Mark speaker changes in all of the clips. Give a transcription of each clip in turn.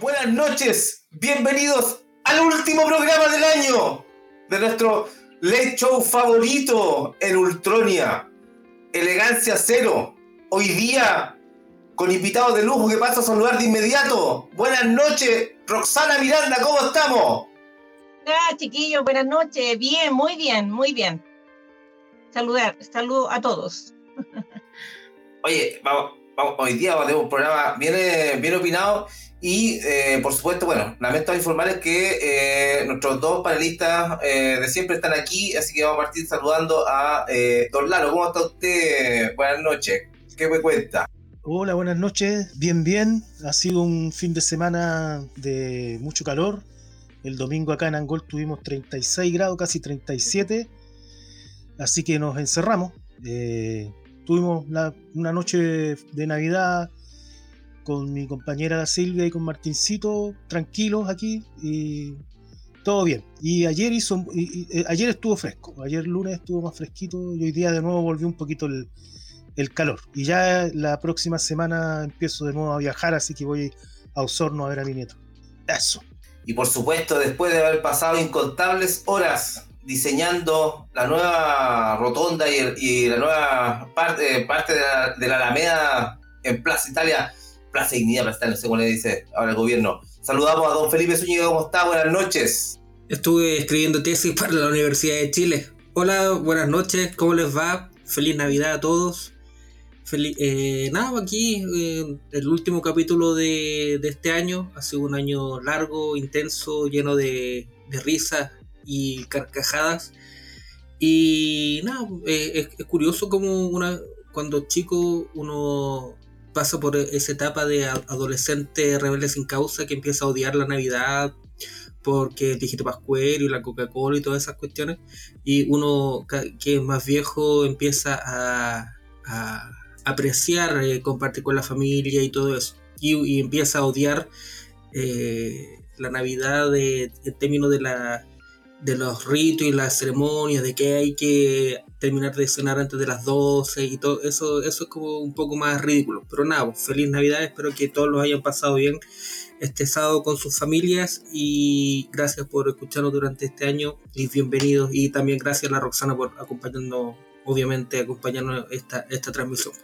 Speaker 1: Buenas noches, bienvenidos al último programa del año de nuestro late show favorito en Ultronia, Elegancia Cero. Hoy día con invitados de lujo que paso a saludar de inmediato. Buenas noches, Roxana Miranda, ¿cómo estamos?
Speaker 2: Hola chiquillos, buenas noches. Bien, muy bien, muy bien. Saludar, saludo a todos.
Speaker 1: Oye, vamos, hoy día vamos a tener un programa bien, bien opinado y, eh, por supuesto, bueno, lamento informarles que eh, nuestros dos panelistas eh, de siempre están aquí, así que vamos a partir saludando a Don Lalo. ¿Cómo está usted? Buenas noches. ¿Qué me cuenta?
Speaker 3: Hola, buenas noches. Bien, bien. Ha sido un fin de semana de mucho calor. El domingo acá en Angol tuvimos 36 grados, casi 37. Así que nos encerramos. tuvimos una noche de Navidad con mi compañera Silvia y con Martincito, tranquilos aquí y todo bien. Y ayer hizo, eh, ayer estuvo fresco, ayer lunes estuvo más fresquito y hoy día de nuevo volvió un poquito el, calor. Y ya la próxima semana empiezo de nuevo a viajar, así que voy a Osorno a ver a mi nieto. Eso.
Speaker 1: Y por supuesto, después de haber pasado incontables horas diseñando la nueva rotonda y, la nueva parte, parte de, la, de la Alameda en Plaza Italia, Plaza Dignidad, Plaza no sé le dice ahora el gobierno. Saludamos a don Felipe Zúñiga, ¿cómo está? Buenas noches.
Speaker 4: Estuve escribiendo tesis para la Universidad de Chile. Hola, buenas noches, ¿cómo les va? Feliz Navidad a todos. eh, nada, aquí eh, el último capítulo de, este año. Ha sido un año largo, intenso, lleno de, risas y carcajadas. Y nada, eh, es, es, curioso como una, cuando chico uno pasa por esa etapa de adolescente rebelde sin causa que empieza a odiar la Navidad porque el dígito pascuero y la Coca-Cola y todas esas cuestiones. Y uno que es más viejo empieza a, apreciar, eh, compartir con la familia y todo eso. Y, empieza a odiar eh, la Navidad en términos de de los ritos y las ceremonias, de que hay que terminar de cenar antes de las 12 y todo eso, eso es como un poco más ridículo. Pero nada, pues, feliz Navidad, espero que todos los hayan pasado bien este sábado con sus familias y gracias por escucharnos durante este año y bienvenidos y también gracias a la Roxana por acompañarnos, obviamente acompañarnos esta, esta transmisión.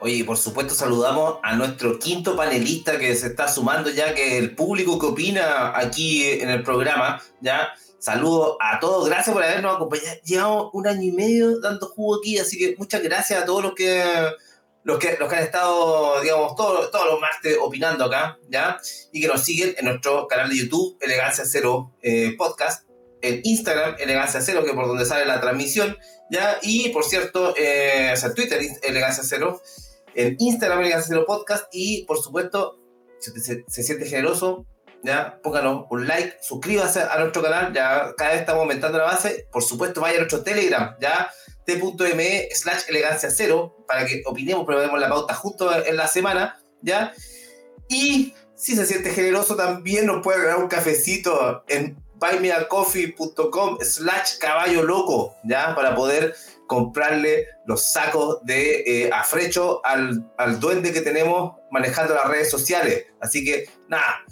Speaker 1: Oye, por supuesto saludamos a nuestro quinto panelista que se está sumando ya, que el público que opina aquí en el programa, ya, Saludos a todos, gracias por habernos acompañado. Llevamos un año y medio dando jugo aquí, así que muchas gracias a todos los que los que, los que han estado, digamos, todos, todos los martes opinando acá, ¿ya? Y que nos siguen en nuestro canal de YouTube, Elegancia Cero eh, Podcast, en Instagram, Elegancia Cero, que es por donde sale la transmisión, ¿ya? Y por cierto, eh, o sea, Twitter, Elegancia Cero, en Instagram, Elegancia Cero Podcast, y por supuesto, usted se siente generoso, ya, pónganos un like, suscríbase a nuestro canal, ya cada vez estamos aumentando la base, por supuesto vaya a nuestro Telegram, ya, t.me slash elegancia cero, para que opinemos, pero vemos la pauta justo en la semana, ya, y si se siente generoso también nos puede ganar un cafecito en buymeacoffee.com slash caballo loco, ya, para poder comprarle los sacos de eh, afrecho al, al duende que tenemos manejando las redes sociales. Así que, nada,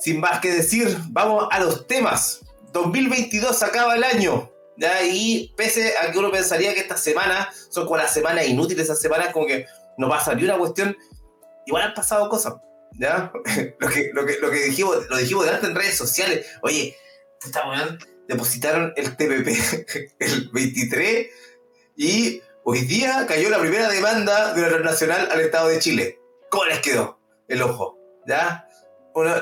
Speaker 1: sin más que decir, vamos a los temas. 2022 acaba el año. ¿ya? Y pese a que uno pensaría que estas semanas son como las semanas inútiles, esas semanas como que no va a salir una cuestión, igual han pasado cosas. ¿ya? lo, que, lo, que, lo que dijimos, lo dijimos delante en redes sociales. Oye, depositaron el TPP el 23 y hoy día cayó la primera demanda de la nacional al Estado de Chile. ¿Cómo les quedó el ojo? ¿Ya? Uno,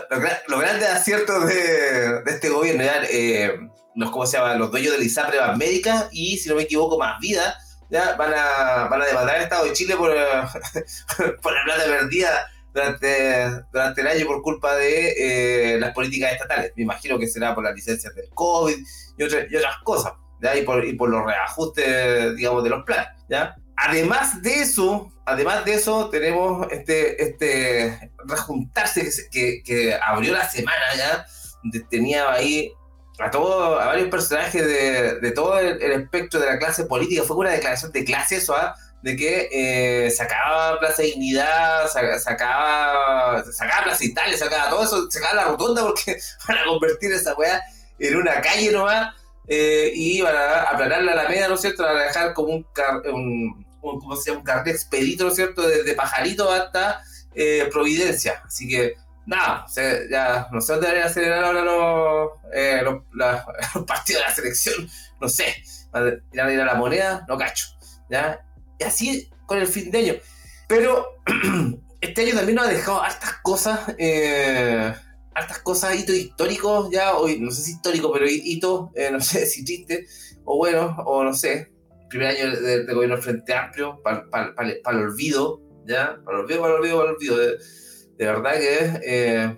Speaker 1: los, grandes aciertos de, este gobierno eran eh, los, ¿cómo se llama? los dueños de la ISAPRE Médica y, si no me equivoco, Más Vida, ¿ya? Van, a, van a demandar al Estado de Chile por, por la plata perdida durante, durante el año por culpa de eh, las políticas estatales. Me imagino que será por las licencias del COVID y, y otras cosas, ¿ya? Y, por, y por los reajustes, digamos, de los planes. ¿ya? Además de eso, además de eso, tenemos este, este rejuntarse que, que, abrió la semana ya, donde tenía ahí a, todo, a varios personajes de, de todo el, espectro de la clase política. Fue una declaración de clase eso, ¿ah? de que eh, sacaba Plaza Dignidad, sacaba, sacaba Plaza Italia, sacaba todo eso, sacaba la rotonda porque para convertir esa weá en una calle nomás eh, y para aplanar la Alameda, ¿no es cierto? Para dejar como un, un, un, ¿cómo se llama? un carnet expedito, ¿no es cierto? Desde Pajarito hasta eh, Providencia. Así que, nada, o sea, ya no sé dónde a acelerar ahora los, eh, los, partidos de la selección, no sé. ¿Irán a ir la moneda? No cacho. ¿ya? Y así con el fin de año. Pero este año también nos ha dejado hartas cosas, eh, hartas cosas, hitos históricos ya, hoy no sé si histórico, pero hitos, eh, no sé si triste, o bueno, o no sé, primer año de, de gobierno Frente Amplio, para pa, pa, pa, el olvido, ¿ya? Para el olvido, para el olvido, para el olvido. De, de verdad que, eh,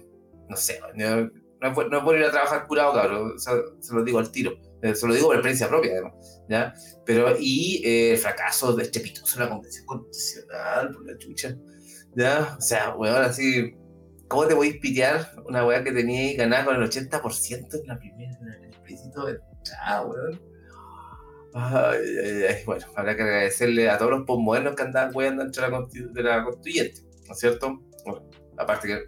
Speaker 1: no sé, no, no, es, no bueno ir a trabajar curado, cabrón, se lo digo al tiro. Eh, se lo digo por experiencia propia, además, ¿ya? Pero, y eh, el fracaso de estrepitoso en la convención constitucional, por la chucha, ¿ya? O sea, weón, así, ¿cómo te voy a pitear una weá que tenía ganada con el 80% en la primera, en el plebiscito de entrada, weón? Ay, ay, ay, bueno, habrá que agradecerle a todos los postmodernos que andaban weando dentro de la, de la constituyente, ¿no es cierto? Bueno, aparte que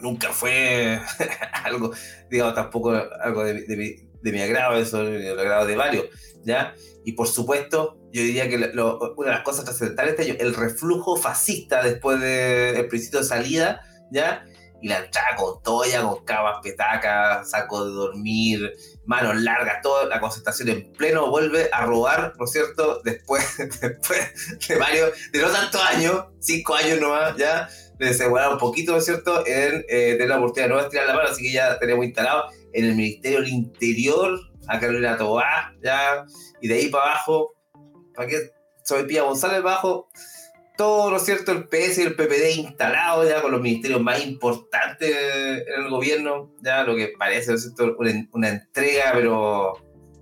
Speaker 1: nunca fue algo, digamos, tampoco algo de, de, de mi agrado, eso el agrado de varios, ¿ya? Y por supuesto, yo diría que lo, una de las cosas trascendentales de este año, el reflujo fascista después del de principio de salida, ¿ya? Y la entrada con toalla, con camas, petacas, saco de dormir, manos largas, toda la concentración en pleno vuelve a robar, ¿no es cierto? Después, después de varios, de no tantos años, cinco años nomás, ¿ya? Le un poquito, ¿no es cierto? En eh, tener la oportunidad de no estirar la mano, así que ya tenemos instalado en el Ministerio del Interior, a Carolina Tobá, ya, y de ahí para abajo, ¿para qué? Soy Pía González abajo, todo, ¿no es cierto?, el PS y el PPD instalado ya con los ministerios más importantes en el gobierno, ya lo que parece, ¿no es cierto?, una, entrega, pero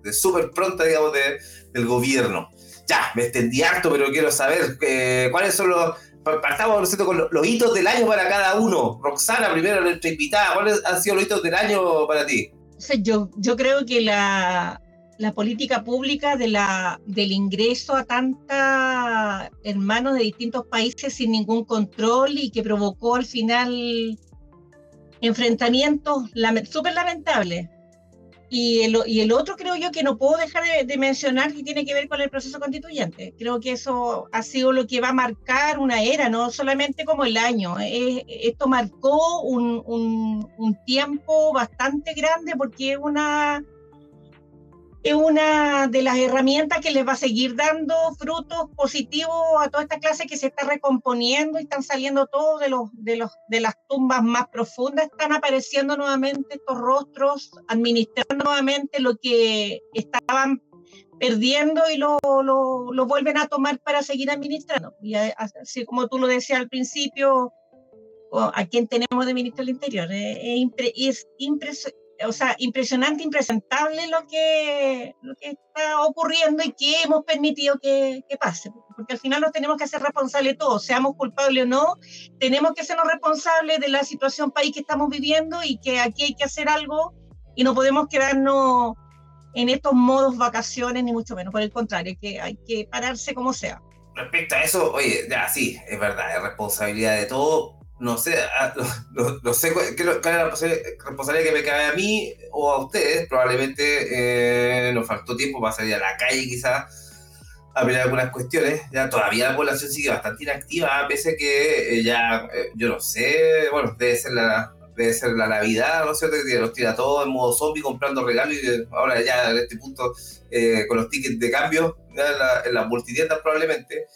Speaker 1: de súper pronta, digamos, de, del gobierno. Ya, me extendí harto, pero quiero saber eh, cuáles son los partamos ¿no es cierto? con los, los, hitos del año para cada uno. Roxana, primero nuestra invitada, ¿cuáles han sido los hitos del año para ti?
Speaker 2: Yo, yo creo que la, la política pública de la, del ingreso a tantos hermanos de distintos países sin ningún control y que provocó al final enfrentamientos súper lamentables y el, y el, otro creo yo que no puedo dejar de, de, mencionar que tiene que ver con el proceso constituyente. Creo que eso ha sido lo que va a marcar una era, no solamente como el año. Es, esto marcó un, un, un, tiempo bastante grande porque es una, es una de las herramientas que les va a seguir dando frutos positivos a toda esta clase que se está recomponiendo y están saliendo todos de, los, de, los, de las tumbas más profundas, están apareciendo nuevamente estos rostros, administrando nuevamente lo que estaban perdiendo y lo, lo, lo vuelven a tomar para seguir administrando. Y así como tú lo decías al principio, a quien tenemos de ministro del Interior, es, es impresionante o sea, impresionante, impresentable lo que, lo que está ocurriendo y que hemos permitido que, que, pase. Porque al final nos tenemos que hacer responsables todos, seamos culpables o no, tenemos que sernos responsables de la situación país que estamos viviendo y que aquí hay que hacer algo y no podemos quedarnos en estos modos vacaciones, ni mucho menos. Por el contrario, que hay que pararse como sea.
Speaker 1: Respecto a eso, oye, ya sí, es verdad, es responsabilidad de todo, no sé, ah, no, no sé cuál, es la responsabilidad que me cae a mí o a ustedes. Probablemente eh, nos faltó tiempo para salir a la calle, quizás, a ver algunas cuestiones. Ya todavía la población sigue bastante inactiva, pese a que eh, ya, eh, yo no sé, bueno, debe ser la. Debe ser la Navidad, ¿no es cierto? Que los tira todos en modo zombie comprando regalos y ahora ya en este punto con los tickets de cambio en, la, en las multitiendas probablemente.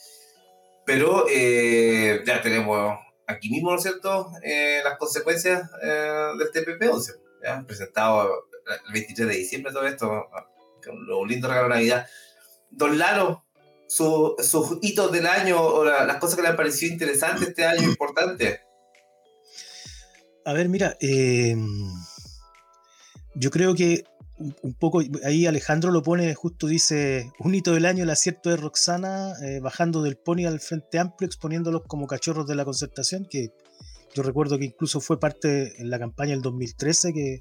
Speaker 1: Pero ya tenemos aquí mismo, ¿no es cierto?, eh, las consecuencias eh, del TPP-11, ¿ya? presentado el 23 de diciembre todo esto, lo lindo regalo de Navidad. Don Lalo, sus hitos del año o la, las cosas que le han parecido interesantes este año, importantes.
Speaker 3: A ver, mira, eh, yo creo que un poco, ahí Alejandro lo pone, justo dice, un hito del año, el acierto de Roxana, eh, bajando del pony al Frente Amplio, exponiéndolos como cachorros de la concertación, que yo recuerdo que incluso fue parte en la campaña del 2013, que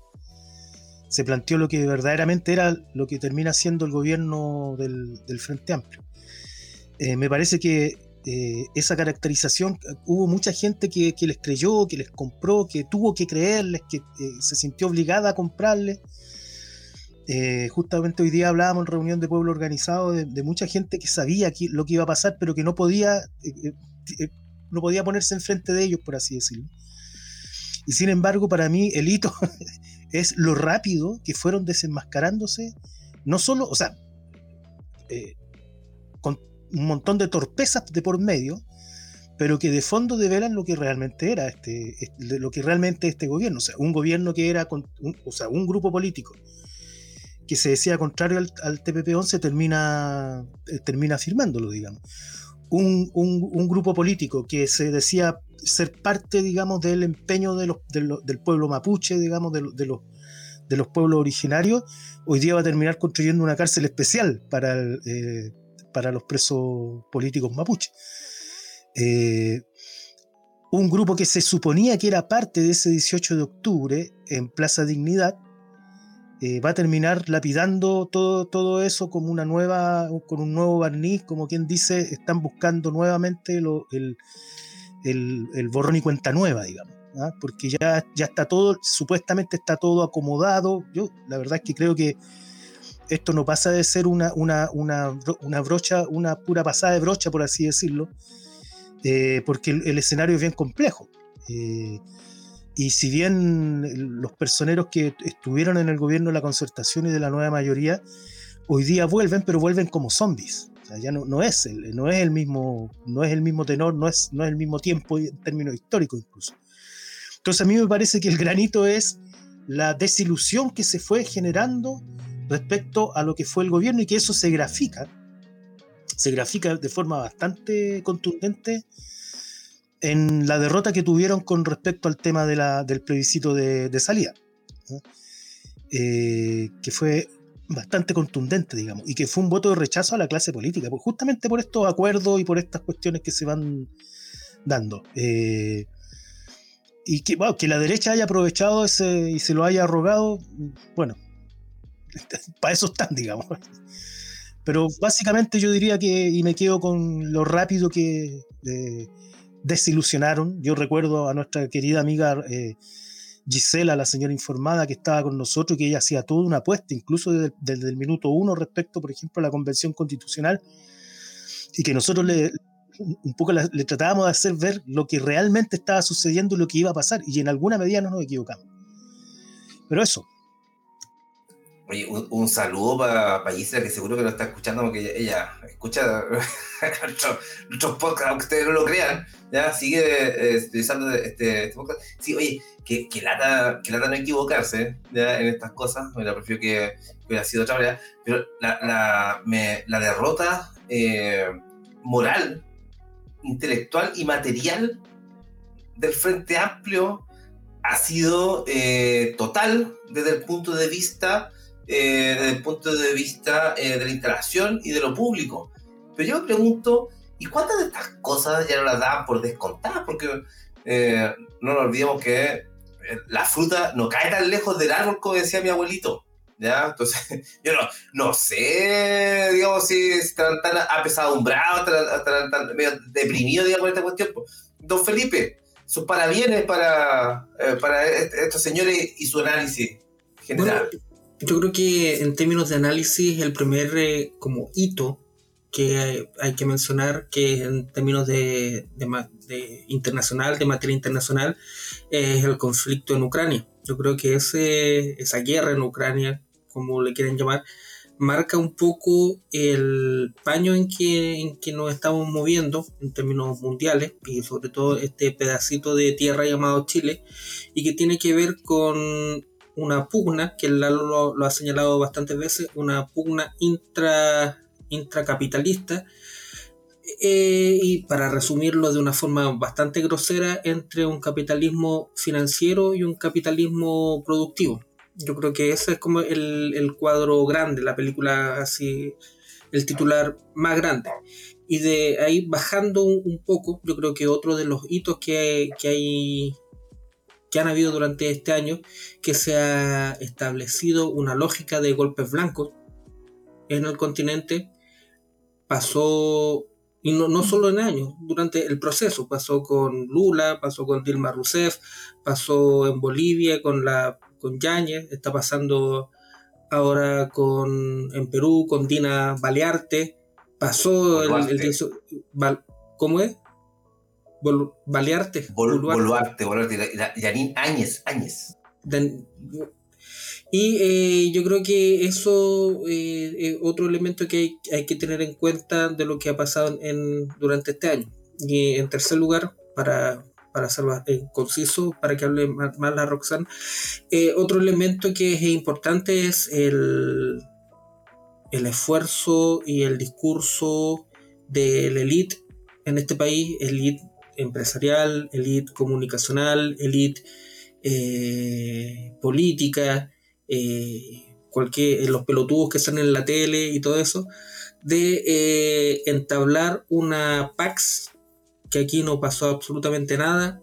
Speaker 3: se planteó lo que verdaderamente era lo que termina siendo el gobierno del, Frente Amplio. Eh, me parece que eh, esa caracterización, hubo mucha gente que, les creyó, que les compró, que tuvo que creerles, que se sintió obligada a comprarles eh, justamente hoy día hablábamos en reunión de pueblo organizado de, mucha gente que sabía lo que iba a pasar, pero que no podía, eh, eh, no podía ponerse enfrente de ellos, por así decirlo. Y sin embargo, para mí el hito es lo rápido que fueron desenmascarándose, no solo, o sea, con un montón de torpezas de por medio, pero que de fondo develan lo que realmente era este, este lo que realmente este gobierno, o sea, un gobierno que era, o sea, un grupo político que se decía contrario al, TPP-11 termina, eh, termina firmándolo, digamos. Un, grupo político que se decía ser parte, digamos, del empeño de los, del pueblo mapuche, digamos, de, los, de los pueblos originarios, hoy día va a terminar construyendo una cárcel especial para, eh, para los presos políticos mapuche. Eh, un grupo que se suponía que era parte de ese 18 de octubre en Plaza Dignidad, eh, va a terminar lapidando todo, todo eso como una nueva, con un nuevo barniz, como quien dice, están buscando nuevamente el, el, borrón y cuenta nueva, digamos. ¿ah? Porque ya, ya está todo, supuestamente está todo acomodado. Yo la verdad es que creo que esto no pasa de ser una, una, una, una brocha, una pura pasada de brocha, por así decirlo, eh, porque el, escenario es bien complejo. Eh, y si bien los personeros que estuvieron en el gobierno de la concertación y de la nueva mayoría, hoy día vuelven, pero vuelven como zombies. O sea, ya no, no, es el, no es el mismo, no es el mismo tenor, no es, no es el mismo tiempo en términos históricos incluso. Entonces a mí me parece que el granito es la desilusión que se fue generando respecto a lo que fue el gobierno y que eso se grafica, se grafica de forma bastante contundente en la derrota que tuvieron con respecto al tema de la, del plebiscito de, salida, eh, que fue bastante contundente, digamos, y que fue un voto de rechazo a la clase política, pues justamente por estos acuerdos y por estas cuestiones que se van dando. Eh, y que, que la derecha haya aprovechado ese y se lo haya arrogado, bueno, para eso están, digamos. Pero básicamente yo diría que, y me quedo con lo rápido que, eh, desilusionaron. Yo recuerdo a nuestra querida amiga eh, Gisela, la señora informada que estaba con nosotros, que ella hacía toda una apuesta, incluso desde, el minuto uno respecto, por ejemplo, a la convención constitucional, y que nosotros le, un poco le tratábamos de hacer ver lo que realmente estaba sucediendo y lo que iba a pasar, y en alguna medida no nos equivocamos. Pero eso,
Speaker 1: Oye, un, saludo para pa Gisela, que seguro que lo está escuchando porque ella, escucha nuestros podcasts, aunque ustedes no lo crean, ya sigue eh, utilizando este, este, podcast. Sí, oye, que, que, lata, que lata no equivocarse ya en estas cosas, me la que, sido otra pero la, la, la derrota eh, moral, intelectual y material del Frente Amplio ha sido eh, total desde el punto de vista eh, desde el punto de vista eh, de la instalación y de lo público. Pero yo me pregunto, ¿y cuántas de estas cosas ya no las dan por descontadas? Porque eh, no nos olvidemos que la fruta no cae tan lejos del árbol como decía mi abuelito. ¿Ya? Entonces, yo no, no sé, digamos, si están tan apesadumbrados, están tan medio deprimidos, digamos, esta cuestión. Don Felipe, sus parabienes para, para estos señores y su análisis general.
Speaker 4: Yo creo que en términos de análisis, el primer eh, como hito que hay, que mencionar, que en términos de, internacional, de materia internacional, es el conflicto en Ucrania. Yo creo que ese, esa guerra en Ucrania, como le quieren llamar, marca un poco el paño en que, en que nos estamos moviendo en términos mundiales y sobre todo este pedacito de tierra llamado Chile y que tiene que ver con una pugna, que Lalo lo, ha señalado bastantes veces, una pugna intra, intracapitalista Eh, y para resumirlo de una forma bastante grosera, entre un capitalismo financiero y un capitalismo productivo. Yo creo que ese es como el, el cuadro grande, la película así, el titular más grande. Y de ahí bajando un, poco, yo creo que otro de los hitos que que hay que han habido durante este año, que se ha establecido una lógica de golpes blancos en el continente, pasó, y no, no solo en años, durante el proceso, pasó con Lula, pasó con Dilma Rousseff, pasó en Bolivia con, la, con Yáñez, está pasando ahora con, en Perú con Dina Balearte, pasó el, el, ¿Cómo es?
Speaker 1: Balearte. Boluarte, Boluarte, Yanín Áñez, Áñez.
Speaker 4: Y eh, yo creo que eso es eh, otro elemento que hay, que tener en cuenta de lo que ha pasado en, durante este año. Y en tercer lugar, para, para ser más eh, conciso, para que hable más, la Roxanne, otro elemento que es importante es el, el esfuerzo y el discurso de la élite en este país, élite empresarial, elite comunicacional, elite eh, política, eh, cualquier, los pelotudos que están en la tele y todo eso, de eh, entablar una PAX, que aquí no pasó absolutamente nada,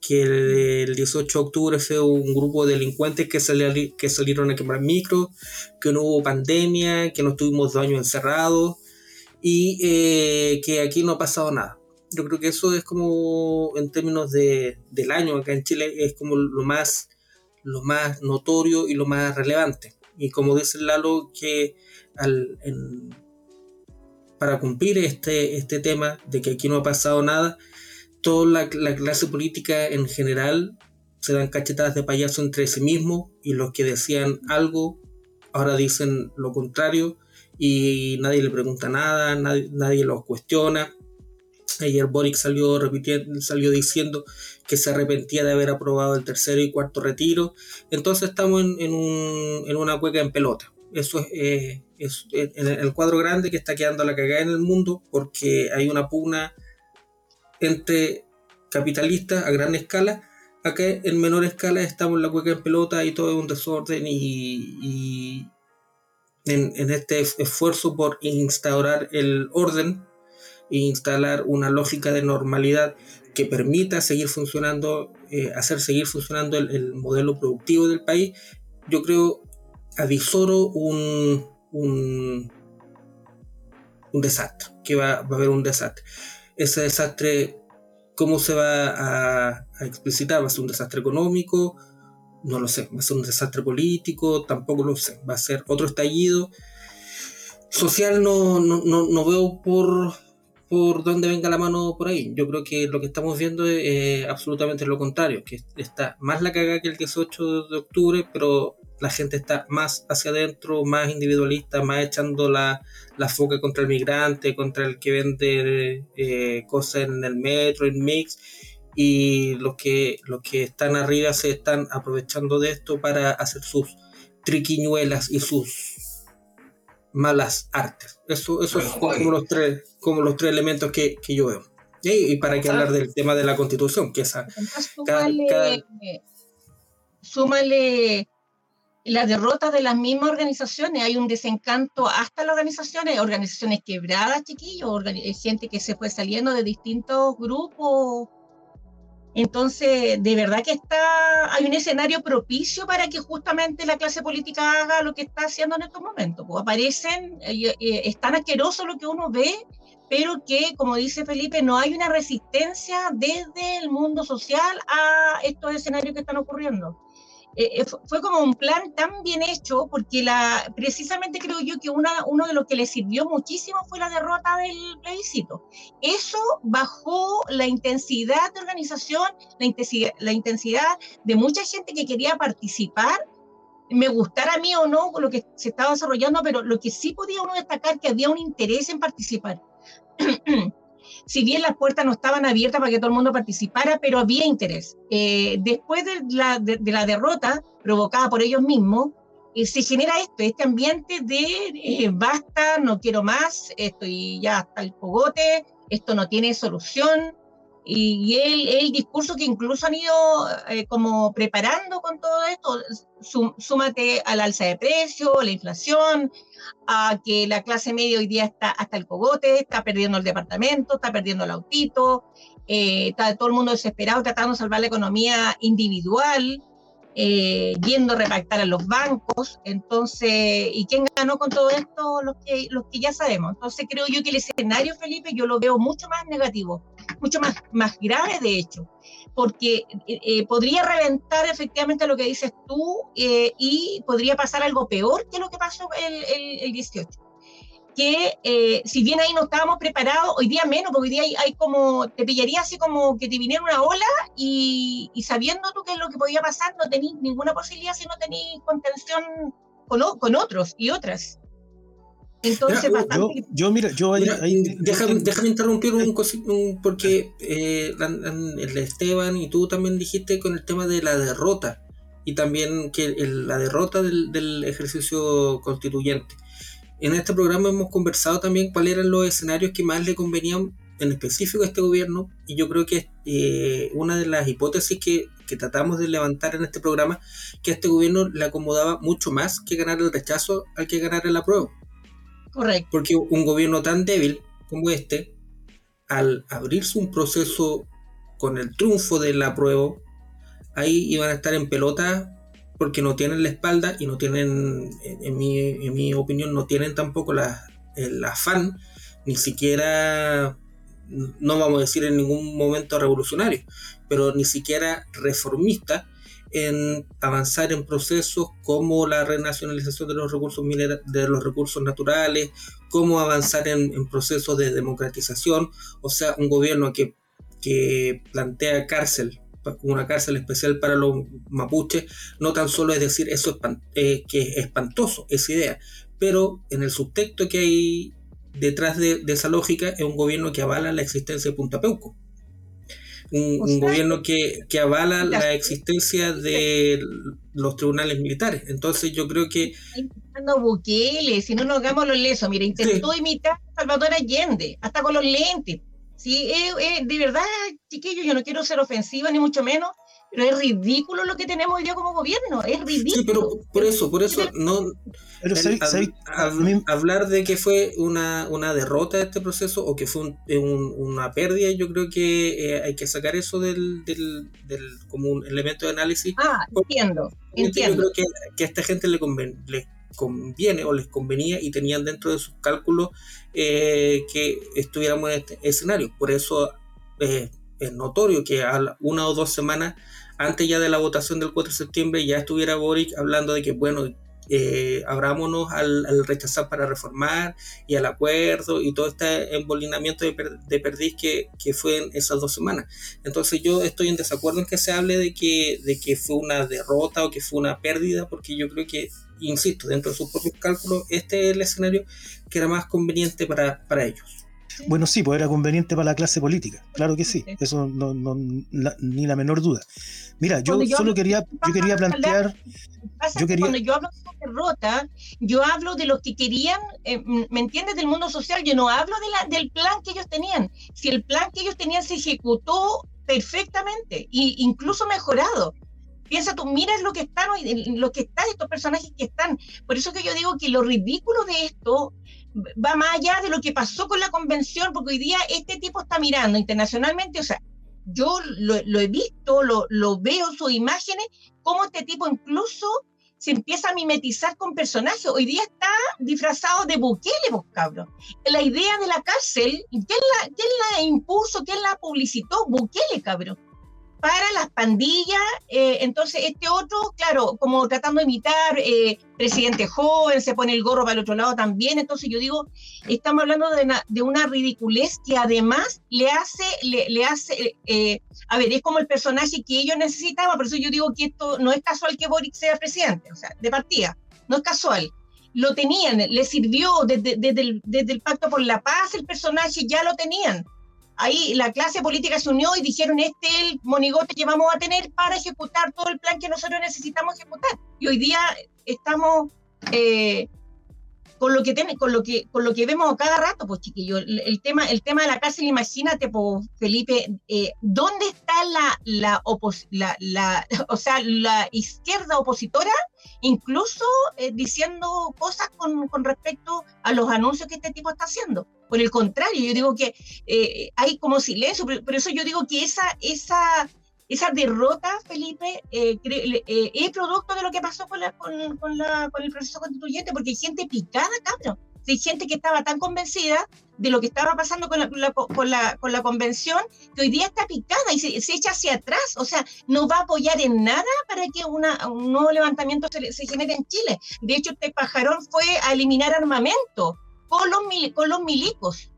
Speaker 4: que el, 18 de octubre fue un grupo de delincuentes que, que salieron a quemar micro, que no hubo pandemia, que no estuvimos dos años encerrados y que aquí no ha pasado nada. Yo creo que eso es como, en términos de, del año acá en Chile, es como lo más, lo más notorio y lo más relevante. Y como dice Lalo, que al, para cumplir este, este tema de que aquí no ha pasado nada, toda la, la clase política en general se dan cachetadas de payaso entre sí mismos y los que decían algo ahora dicen lo contrario y nadie le pregunta nada, nadie, nadie los cuestiona. Ayer Boric salió, repitiendo, salió diciendo que se arrepentía de haber aprobado el tercero y cuarto retiro. Entonces estamos en, una cueca en pelota. Eso es, eh, en el cuadro grande que está quedando la cagada en el mundo porque hay una pugna entre capitalistas a gran escala. Acá en menor escala estamos en la cueca en pelota y todo es un desorden y, en, en este esfuerzo por instaurar el orden e instalar una lógica de normalidad que permita seguir funcionando, eh, hacer seguir funcionando el, modelo productivo del país, yo creo avisoro un, un, un desastre, que va, va, a haber un desastre. Ese desastre, ¿cómo se va a, explicitar? ¿Va a ser un desastre económico? No lo sé. ¿Va a ser un desastre político? Tampoco lo sé. ¿Va a ser otro estallido? Social no, no, no, no veo por por donde venga la mano por ahí. Yo creo que lo que estamos viendo es absolutamente lo contrario, que está más la cagada que el 18 de octubre, pero la gente está más hacia adentro, más individualista, más echando la, la foca contra el migrante, contra el que vende eh, cosas en el metro, en mix, y los que, los que están arriba se están aprovechando de esto para hacer sus triquiñuelas y sus malas artes. Eso, eso es como los tres, como los tres elementos que, que yo veo. Y, para que hablar del tema de la constitución, que esa.
Speaker 2: Súmale, la derrota de las mismas organizaciones, hay un desencanto hasta las organizaciones, organizaciones quebradas, chiquillos, gente que se fue saliendo de distintos grupos entonces, de verdad que está, hay un escenario propicio para que justamente la clase política haga lo que está haciendo en estos momentos. Pues aparecen, eh, eh, es tan asqueroso lo que uno ve, pero que, como dice Felipe, no hay una resistencia desde el mundo social a estos escenarios que están ocurriendo. Eh, eh, fue como un plan tan bien hecho, porque la, precisamente creo yo que una, uno de los que le sirvió muchísimo fue la derrota del plebiscito. Eso bajó la intensidad de organización, la intensidad, la intensidad de mucha gente que quería participar, me gustara a mí o no lo que se estaba desarrollando, pero lo que sí podía uno destacar que había un interés en participar. si bien las puertas no estaban abiertas para que todo el mundo participara, pero había interés. Eh, después de la, de, la, derrota provocada por ellos mismos, eh, se genera esto, este ambiente de eh, basta, no quiero más, estoy ya hasta el cogote, esto no tiene solución, y, el, el, discurso que incluso han ido eh, como preparando con todo esto, súmate al alza de precios, la inflación, a que la clase media hoy día está hasta el cogote, está perdiendo el departamento, está perdiendo el autito, eh, está todo el mundo desesperado tratando de salvar la economía individual, eh, yendo a repactar a los bancos. Entonces, ¿y quién ganó con todo esto? Los que, los que ya sabemos. Entonces, creo yo que el escenario, Felipe, yo lo veo mucho más negativo, mucho más, más grave, de hecho, porque eh, eh, podría reventar efectivamente lo que dices tú y podría pasar algo peor que lo que pasó el, el, el 18 que eh, si bien ahí no estábamos preparados, hoy día menos, porque hoy día hay, como, te pillaría así como que te viniera una ola y, sabiendo tú qué es lo que podía pasar, no tenéis ninguna posibilidad si no tenéis contención con, con otros y otras.
Speaker 3: Entonces, bastante... yo, mira, yo ahí,
Speaker 4: déjame, déjame, interrumpir un, un porque eh, el Esteban y tú también dijiste con el tema de la derrota y también que la derrota del, del ejercicio constituyente. En este programa hemos conversado también cuáles eran los escenarios que más le convenían en específico a este gobierno y yo creo que eh, una de las hipótesis que, que, tratamos de levantar en este programa que a este gobierno le acomodaba mucho más que ganar el rechazo al que ganar el apruebo.
Speaker 2: Correcto.
Speaker 4: Porque un gobierno tan débil como este, al abrirse un proceso con el triunfo del apruebo, ahí iban a estar en pelota porque no tienen la espalda y no tienen, en mi, en mi opinión, no tienen tampoco la, el afán, ni siquiera, no vamos a decir en ningún momento revolucionario, pero ni siquiera reformista en avanzar en procesos como la renacionalización de los recursos de los recursos naturales, cómo avanzar en, procesos de democratización, o sea, un gobierno que, que plantea cárcel una cárcel especial para los mapuches, no tan solo es decir eso eh, que es espantoso, esa idea, pero en el subtexto que hay detrás de, esa lógica es un gobierno que avala la existencia de Punta Peuco. Un, gobierno que, que avala la existencia de los tribunales militares. Entonces yo creo que...
Speaker 2: Bukele, si no nos hagamos los lesos, mira, intentó imitar a Salvador Allende, hasta con los lentes. Sí, de verdad, chiquillos, yo no quiero ser ofensiva ni mucho menos, pero es ridículo lo que tenemos hoy día como gobierno, es ridículo. Sí,
Speaker 4: pero por eso, por eso, no. hablar de que fue una, una derrota de este proceso o que fue una pérdida, yo creo que eh, hay que sacar eso del, del, como un elemento de análisis.
Speaker 2: Ah, entiendo, entiendo.
Speaker 4: Yo creo que, que a esta gente le, conviene, le conviene o les convenía y tenían dentro de sus cálculos eh, que estuviéramos en este escenario. Por eso eh, es notorio que a una o dos semanas antes ya de la votación del 4 de septiembre ya estuviera Boric hablando de que, bueno, eh, abrámonos al, rechazar para reformar y al acuerdo y todo este embolinamiento de, de perdiz que, que, fue en esas dos semanas. Entonces yo estoy en desacuerdo en que se hable de que, de que fue una derrota o que fue una pérdida, porque yo creo que insisto, dentro de sus propios cálculos, este es el escenario que era más conveniente para, para ellos.
Speaker 3: Bueno, sí, pues era conveniente para la clase política, claro que sí, eso no, no ni la menor duda. Mira, yo, solo quería, yo quería plantear,
Speaker 2: yo quería... Cuando yo hablo de derrota, yo hablo de los que querían, eh, ¿me entiendes? Del mundo social, yo no hablo de la, del plan que ellos tenían. Si el plan que ellos tenían se ejecutó perfectamente e incluso mejorado, Piensa tú, mira lo que están hoy, lo que están estos personajes que están. Por eso que yo digo que lo ridículo de esto va más allá de lo que pasó con la convención, porque hoy día este tipo está mirando internacionalmente, o sea, yo lo, he visto, lo, lo, veo, sus imágenes, cómo este tipo incluso se empieza a mimetizar con personajes. Hoy día está disfrazado de Bukele, vos. La idea de la cárcel, ¿quién la, quién la impuso, quién la publicitó? Bukele, cabrón para las pandillas. Eh, entonces, este otro, claro, como tratando de imitar eh, presidente joven, se pone el gorro para el otro lado también. Entonces, yo digo, estamos hablando de una, de una ridiculez que además le hace, le, hace, eh, a ver, es como el personaje que ellos necesitaban. Por eso yo digo que esto no es casual que Boric sea presidente, o sea, de partida, no es casual. Lo tenían, le sirvió desde, desde, el, desde el Pacto por la Paz, el personaje ya lo tenían ahí la clase política se unió y dijeron, este es el monigote que vamos a tener para ejecutar todo el plan que nosotros necesitamos ejecutar. Y hoy día estamos eh, con lo que tiene, con lo que, con lo que vemos cada rato, pues chiquillo, el, tema, el tema de la cárcel, imagínate, pues, Felipe, eh, ¿dónde está la, la, la, o sea, la izquierda opositora, incluso eh, diciendo cosas con, con, respecto a los anuncios que este tipo está haciendo? Por el contrario, yo digo que eh, hay como silencio, por, eso yo digo que esa, esa esa derrota, Felipe, eh, eh, es producto de lo que pasó con, la, con, con, la, con, el proceso constituyente, porque hay gente picada, cabrón. Hay gente que estaba tan convencida de lo que estaba pasando con la, con la, con la convención que hoy día está picada y se, echa hacia atrás. O sea, no va a apoyar en nada para que una, un nuevo levantamiento se, se genere en Chile. De hecho, este pajarón fue a eliminar armamento con los, con los milicos.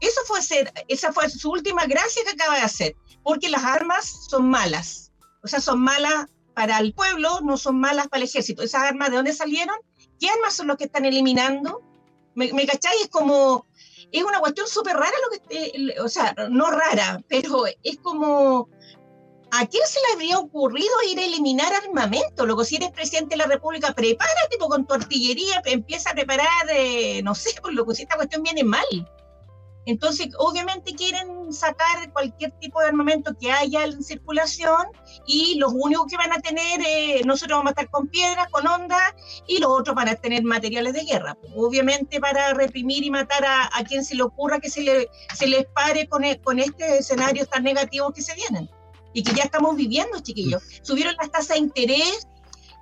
Speaker 2: Eso fue ser, esa fue su última gracia que acaba de hacer porque las armas son malas. O sea, son malas para el pueblo, no son malas para el ejército. ¿Esas armas de dónde salieron? ¿Qué armas son los que están eliminando? ¿Me, me cacháis? Es como, es una cuestión súper rara lo que, eh, o sea, no rara, pero es como, ¿a quién se le habría ocurrido ir a eliminar armamento? Luego, si eres presidente de la República, prepárate con tu artillería, empieza a preparar, eh, no sé, que si esta cuestión viene mal. Entonces, obviamente quieren sacar cualquier tipo de armamento que haya en circulación y los únicos que van a tener, eh, nosotros vamos a estar con piedras, con ondas, y los otros van a tener materiales de guerra. Obviamente para reprimir y matar a, quien se le ocurra que se, le, se les pare con, e, con este escenario tan negativo que se vienen y que ya estamos viviendo, chiquillos. Mm. Subieron las tasas de interés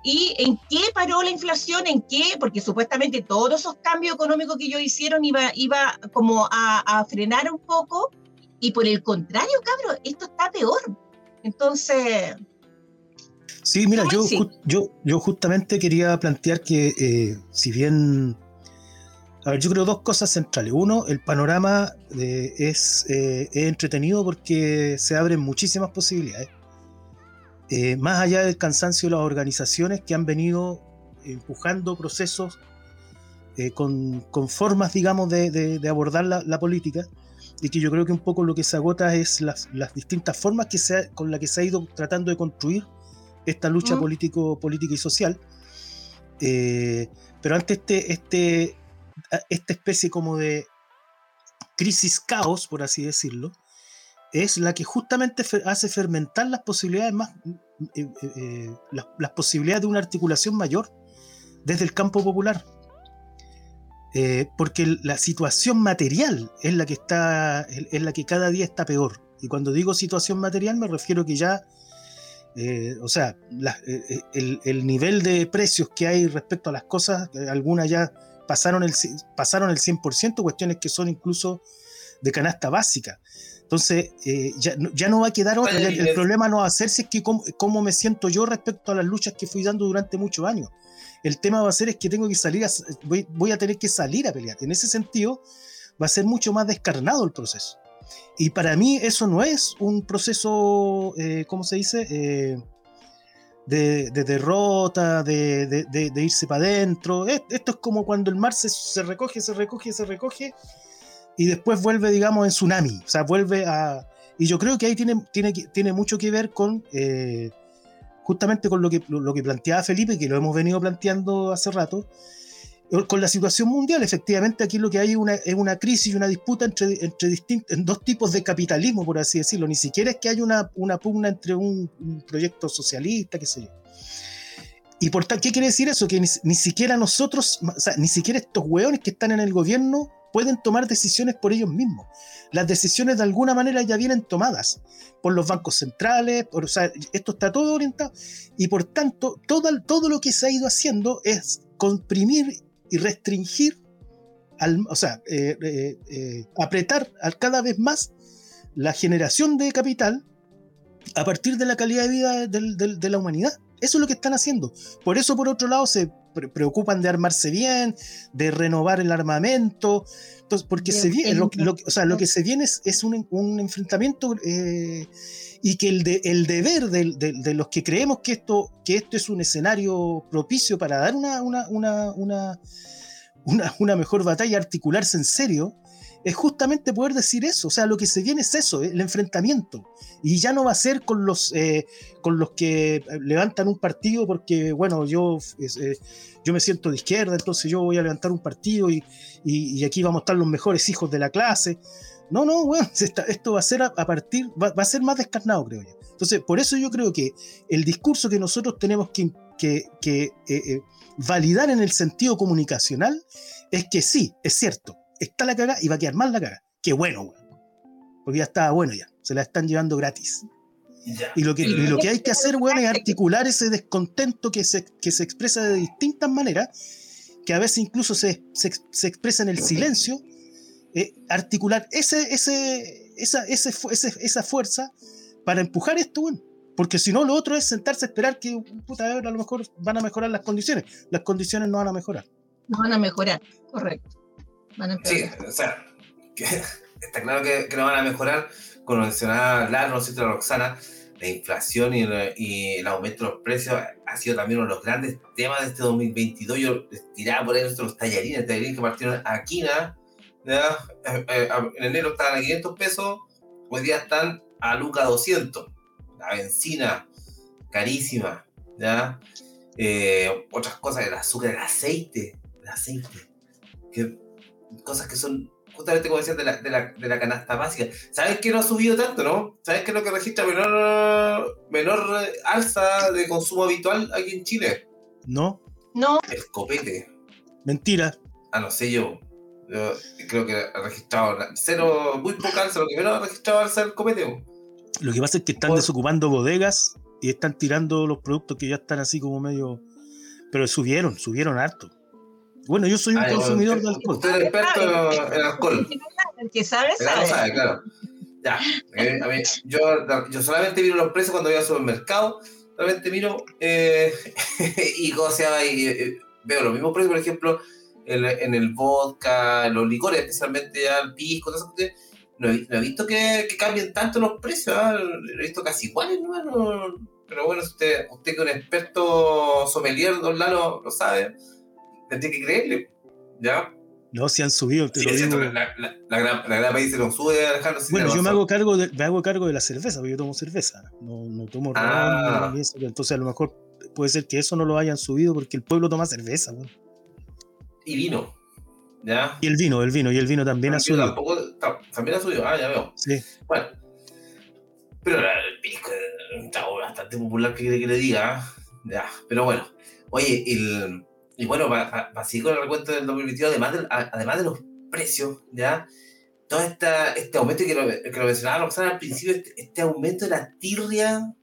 Speaker 2: ¿Y en qué paró la inflación? ¿En qué? Porque supuestamente todos esos cambios económicos que ellos hicieron iba, iba como a, frenar un poco. Y por el contrario, cabrón, esto está peor. Entonces...
Speaker 3: Sí, mira, yo, yo, yo justamente quería plantear que eh, si bien... A ver, yo creo dos cosas centrales. Uno, el panorama eh, es, eh, es entretenido porque se abren muchísimas posibilidades. Eh, más allá del cansancio de las organizaciones que han venido empujando procesos eh, con, formas, digamos, de, abordar la, política, y que yo creo que un poco lo que se agota es las, distintas formas que se con las que se ha ido tratando de construir esta lucha político, política y social. Eh, pero ante este, este, esta especie como de crisis caos, por así decirlo, es la que justamente hace fermentar las posibilidades más, eh, eh, eh, las, posibilidades de una articulación mayor desde el campo popular. porque la situación material es la que está, es la que cada día está peor. Y cuando digo situación material me refiero que ya, o sea, el, el, nivel de precios que hay respecto a las cosas, algunas ya pasaron el, pasaron el 100%, cuestiones que son incluso de canasta básica. Entonces, eh, ya, no va a quedar otro. El, problema no va a ser si es que cómo, me siento yo respecto a las luchas que fui dando durante muchos años. El tema va a ser es que tengo que salir, a, voy, a tener que salir a pelear. En ese sentido, va a ser mucho más descarnado el proceso. Y para mí eso no es un proceso, eh, ¿cómo se dice? Eh, de, derrota, de, irse para adentro. Esto es como cuando el mar se, recoge, se recoge, se recoge y después vuelve, digamos, en tsunami. O sea, vuelve a. Y yo creo que ahí tiene, tiene, tiene mucho que ver con. Eh, justamente con lo que, lo que planteaba Felipe, que lo hemos venido planteando hace rato, con la situación mundial, efectivamente aquí lo que hay es una crisis y una disputa entre, entre distintos, dos tipos de capitalismo, por así decirlo. Ni siquiera es que haya una, una pugna entre un, proyecto socialista, qué sé yo. ¿Y por qué quiere decir eso? Que ni, siquiera nosotros, o sea, ni siquiera estos hueones que están en el gobierno pueden tomar decisiones por ellos mismos. Las decisiones de alguna manera ya vienen tomadas por los bancos centrales, o sea, esto está todo orientado y por tanto todo, todo lo que se ha ido haciendo es comprimir y restringir, al, o sea, eh, eh, eh, apretar al cada vez más la generación de capital a partir de la calidad de vida de la humanidad. Eso es lo que están haciendo. Por eso, por otro lado, se preocupan de armarse bien, de renovar el armamento. Entonces, porque se viene, lo, o sea, lo que se viene es, un, un, enfrentamiento eh, y que el, de, el deber de, de, los que creemos que esto, que esto es un escenario propicio para dar una, una, una, una, una mejor batalla, articularse en serio, es justamente poder decir eso. O sea, lo que se viene es eso, el enfrentamiento. Y ya no va a ser con los, eh, con los que levantan un partido porque, bueno, yo, eh, yo me siento de izquierda, entonces yo voy a levantar un partido y, y, aquí vamos a estar los mejores hijos de la clase. No, no, bueno, esto va a ser a, partir, va, a ser más descarnado, creo yo. Entonces, por eso yo creo que el discurso que nosotros tenemos que, que, que eh, validar en el sentido comunicacional es que sí, es cierto, está la caga y va a quedar mal la caga. Qué bueno, Porque ya estaba bueno ya. Se la están llevando gratis. Y lo que, lo que hay que hacer, weón, es articular ese descontento que se, que se expresa de distintas maneras, que a veces incluso se, se, expresa en el silencio, eh, articular ese, ese, esa, ese, esa fuerza para empujar esto, weón. Porque si no, lo otro es sentarse a esperar que, puta, a lo mejor van a mejorar las condiciones. Las condiciones no van a mejorar.
Speaker 2: No van a mejorar, correcto.
Speaker 1: Sí, o sea, está claro que, no van a mejorar. Como mencionaba Lara, no sé Roxana, la inflación y el, aumento de los precios ha sido también uno de los grandes temas de este 2022. Yo tiraba por ahí nuestros tallarines, tallarines que partieron aquí, ¿ya? Eh, eh, en enero estaban a 500 pesos, hoy día están a Luca 200 la benzina carísima, ¿ya? Eh, otras cosas, el azúcar, el aceite, el aceite, que, cosas que son justamente como decías de la, de, la, de la, canasta básica. ¿Sabes qué no ha subido tanto, no? ¿Sabes qué es lo que registra menor, menor alza de consumo habitual aquí en Chile?
Speaker 3: No.
Speaker 2: No.
Speaker 1: El copete.
Speaker 3: Mentira.
Speaker 1: Ah, no sé yo. Yo creo que ha registrado cero, muy poca alza, lo que menos ha registrado alza el copete.
Speaker 3: Lo que pasa es que están desocupando bodegas y están tirando los productos que ya están así como medio. Pero subieron, subieron harto. Bueno, yo soy un consumidor de alcohol.
Speaker 1: Usted es experto en alcohol.
Speaker 2: El que sabe,
Speaker 1: sabe. sabe claro. Ya. Eh, a ver, yo, yo solamente miro los precios cuando voy al supermercado. Solamente miro eh, y, o sea, y, eh, veo los mismos precios, por ejemplo, en, en el vodka, los licores, especialmente ya el pisco, todo eso no he, visto que, cambien tanto los precios, ¿ah? he visto casi iguales, ¿no? Pero bueno, usted, usted que es un experto sommelier, don Lalo, lo sabe, tiene que creerle, ¿ya?
Speaker 3: No, si han subido, te lo digo.
Speaker 1: La, la, la, gran, la gran país se lo sube, Alejandro.
Speaker 3: bueno, yo me hago, cargo de, me hago cargo de la cerveza, porque yo tomo cerveza, no, no tomo ah. entonces a lo mejor puede ser que eso no lo hayan subido porque el pueblo toma cerveza.
Speaker 1: Y vino.
Speaker 3: Y el vino, el vino, y el vino también ha subido.
Speaker 1: también ha subido, ah, ya veo.
Speaker 3: Sí.
Speaker 1: Bueno. Pero el pisco está bastante popular que que le diga. ¿ah? Ya, pero bueno. Oye, el, y bueno, para seguir con el recuento del 2022, además de, además de los precios, ¿ya? Todo esta, este aumento que lo, que lo mencionaba Roxana al principio, este, este, aumento de la tirria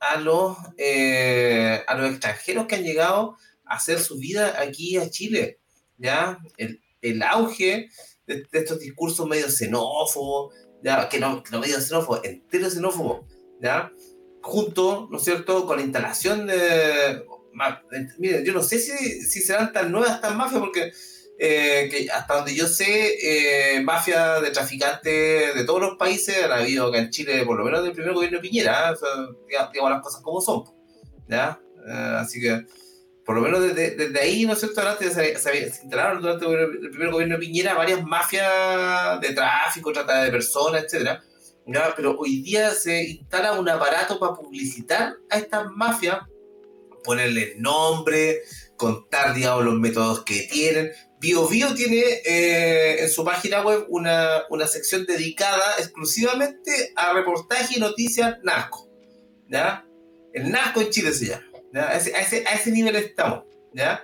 Speaker 1: a los, eh, a los extranjeros que han llegado a hacer su vida aquí a Chile, ¿ya? El, el auge de, estos discursos medio xenófobos, ¿ya? Que, no, que no medio xenófobos, entero xenófobos, ¿ya? junto, ¿no es cierto?, con la instalación de... Miren, yo no sé si, si serán tan nuevas estas mafias, porque eh, que hasta donde yo sé, eh, mafias de traficantes de todos los países han habido acá en Chile, por lo menos del primer gobierno de Piñera, ¿eh? digamos, las cosas como son, ¿ya? así que por lo menos desde, desde ahí, ¿no es cierto? se, se, instalaron durante el primer gobierno de Piñera varias mafias de tráfico, trata de personas, etcétera. Pero hoy día se instala un aparato para publicitar a estas mafias, ponerle nombre, contar, digamos, los métodos que tienen. BioBio tiene eh, en su página web una, una, sección dedicada exclusivamente a reportaje y noticias narco. ¿ya? El narco en Chile se llama. A, ese, a, ese, nivel estamos, ¿ya?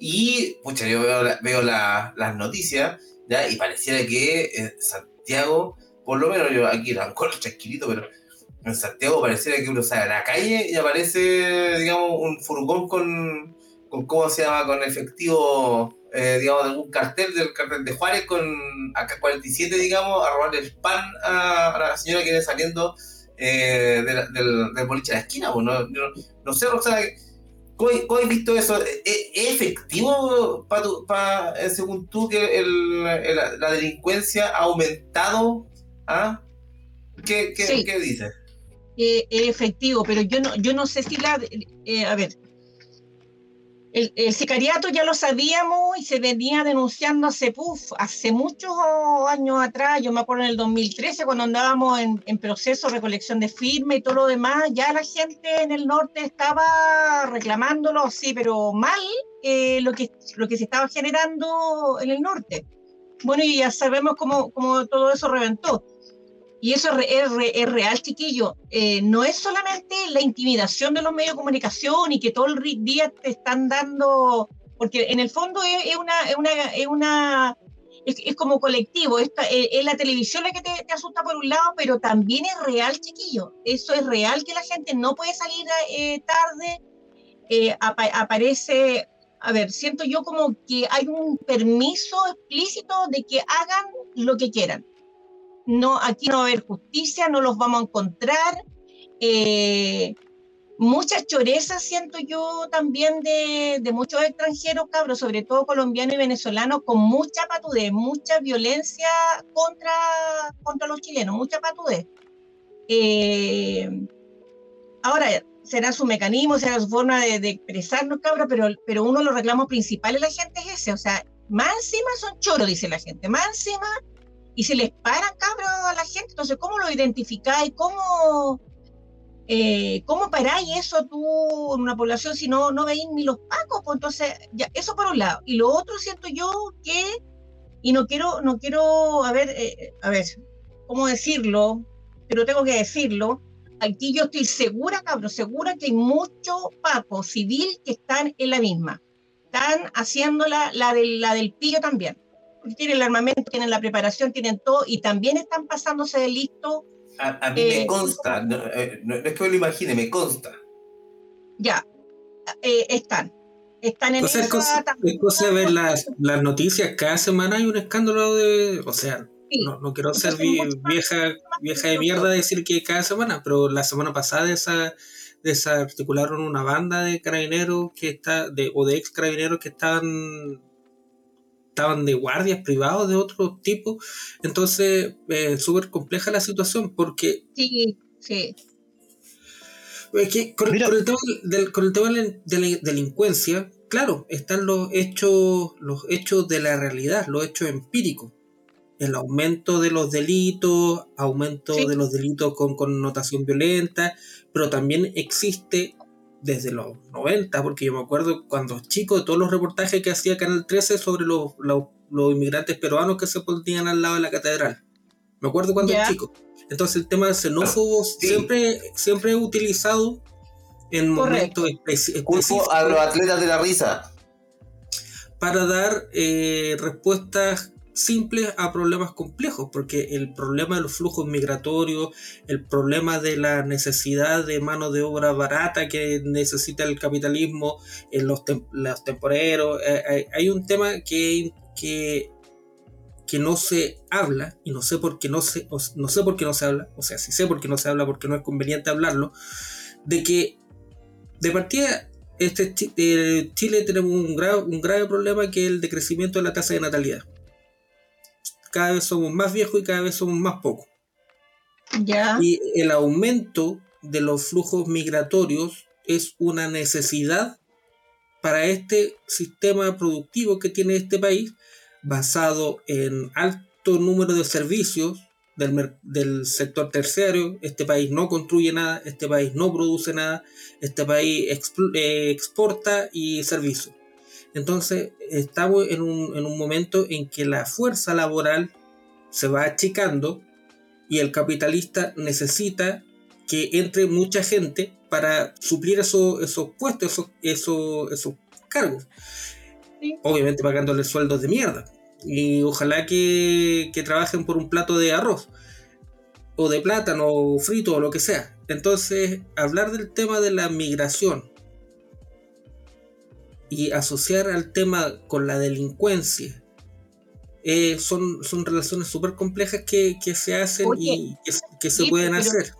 Speaker 1: Y, pucha, yo veo, veo las noticias, ¿ya? Y pareciera que en Santiago, por lo menos yo aquí en Ancora tranquilito, pero en Santiago pareciera que uno sale a la calle y aparece, digamos, un furgón con, con ¿cómo se llama? Con efectivo, eh, digamos, de algún cartel, del cartel de Juárez con AK-47, digamos, a robarle el pan a, a la señora que viene saliendo eh, del, del, boliche de la esquina. Pues, no, no, sé, Roxana, ¿cómo, has visto eso? ¿Es, efectivo, pa, eh, según tú, que el, la delincuencia ha aumentado? ¿Ah? ¿Qué, qué, ¿qué dices?
Speaker 2: Eh, efectivo, pero yo no, yo no sé si la... a ver, el, sicariato ya lo sabíamos y se venía denunciando hace, puff, hace muchos años atrás, yo me acuerdo en el 2013 cuando andábamos en, proceso de recolección de firme y todo lo demás, ya la gente en el norte estaba reclamándolo, sí, pero mal eh, lo, que, lo que se estaba generando en el norte. Bueno, y ya sabemos cómo, cómo todo eso reventó. Y eso es, real, chiquillo. Eh, no es solamente la intimidación de los medios de comunicación y que todo el día te están dando, porque en el fondo es, una, es una, es una es, como colectivo. es, la televisión la que te, asusta por un lado, pero también es real, chiquillo. Eso es real que la gente no puede salir eh, tarde. Eh, aparece, a ver, siento yo como que hay un permiso explícito de que hagan lo que quieran no, aquí no va a haber justicia, no los vamos a encontrar. Eh, muchas chorezas siento yo también de, muchos extranjeros, cabros, sobre todo colombianos y venezolanos, con mucha patudez, mucha violencia contra, contra los chilenos, mucha patudez. Eh, ahora, será su mecanismo, será su forma de, expresarnos, cabros, pero, pero uno de los reclamos principales de la gente es ese, o sea, más encima son choros, dice la gente, más encima y se les para, cabrón, a la gente. Entonces, ¿cómo lo identificáis? ¿Cómo, eh, ¿Cómo paráis eso tú en una población si no, no veis ni los pacos? Pues entonces, ya, eso por un lado. Y lo otro siento yo que, y no quiero, no quiero, a ver, eh, a ver, ¿cómo decirlo? Pero tengo que decirlo. Aquí yo estoy segura, cabrón, segura que hay muchos pacos civil que están en la misma. Están haciendo la, del, la del pillo también tienen el armamento, tienen la preparación, tienen todo y también están pasándose de listo.
Speaker 1: A, mí me eh, consta, eh, no, es que me lo imagine, me consta.
Speaker 2: Ya, eh, están. Están en
Speaker 4: esa, es cosa, ver las, las noticias, cada semana hay un escándalo de, o sea, no, no, quiero ser vieja, vieja de mierda decir que cada semana, pero la semana pasada esa desarticularon una banda de carabineros que está, de, o de ex carabineros que estaban estaban de guardias privados de otro tipo. Entonces, es súper compleja la situación porque...
Speaker 2: Sí, sí.
Speaker 4: con, el tema, del, con el tema de la delincuencia, claro, están los hechos, los hechos de la realidad, los hechos empíricos. El aumento de los delitos, aumento de los delitos con connotación violenta, pero también existe desde los 90, porque yo me acuerdo cuando chico de todos los reportajes que hacía Canal 13 sobre los, los, inmigrantes peruanos que se ponían al lado de la catedral. Me acuerdo cuando era chico. Entonces el tema de xenófobos siempre, siempre he utilizado en momentos
Speaker 1: específicos. a los atletas de la risa.
Speaker 4: Para dar eh, respuestas simples a problemas complejos, porque el problema de los flujos migratorios, el problema de la necesidad de mano de obra barata que necesita el capitalismo, en los, los temporeros, eh, hay un tema que, que, que, no se habla, y no sé por qué no se, no sé por qué no se habla, o sea, sí sé por qué no se habla, porque no es conveniente hablarlo, de que de partida este, eh, Chile tenemos un grave, un grave problema que es el decrecimiento de la tasa de natalidad cada vez somos más viejos y cada vez somos más pocos. Y el aumento de los flujos migratorios es una necesidad para este sistema productivo que tiene este país, basado en alto número de servicios del, del, sector terciario. Este país no construye nada, este país no produce nada, este país eh, exporta y servicios. Entonces, estamos en un, en un momento en que la fuerza laboral se va achicando y el capitalista necesita que entre mucha gente para suplir esos, esos puestos, esos, esos, esos cargos. Obviamente pagándole sueldos de mierda. Y ojalá que, que, trabajen por un plato de arroz, o de plátano, o frito, o lo que sea. Entonces, hablar del tema de la migración y asociar al tema con la delincuencia eh, son, son relaciones súper complejas que, que, se hacen y que, se pueden hacer.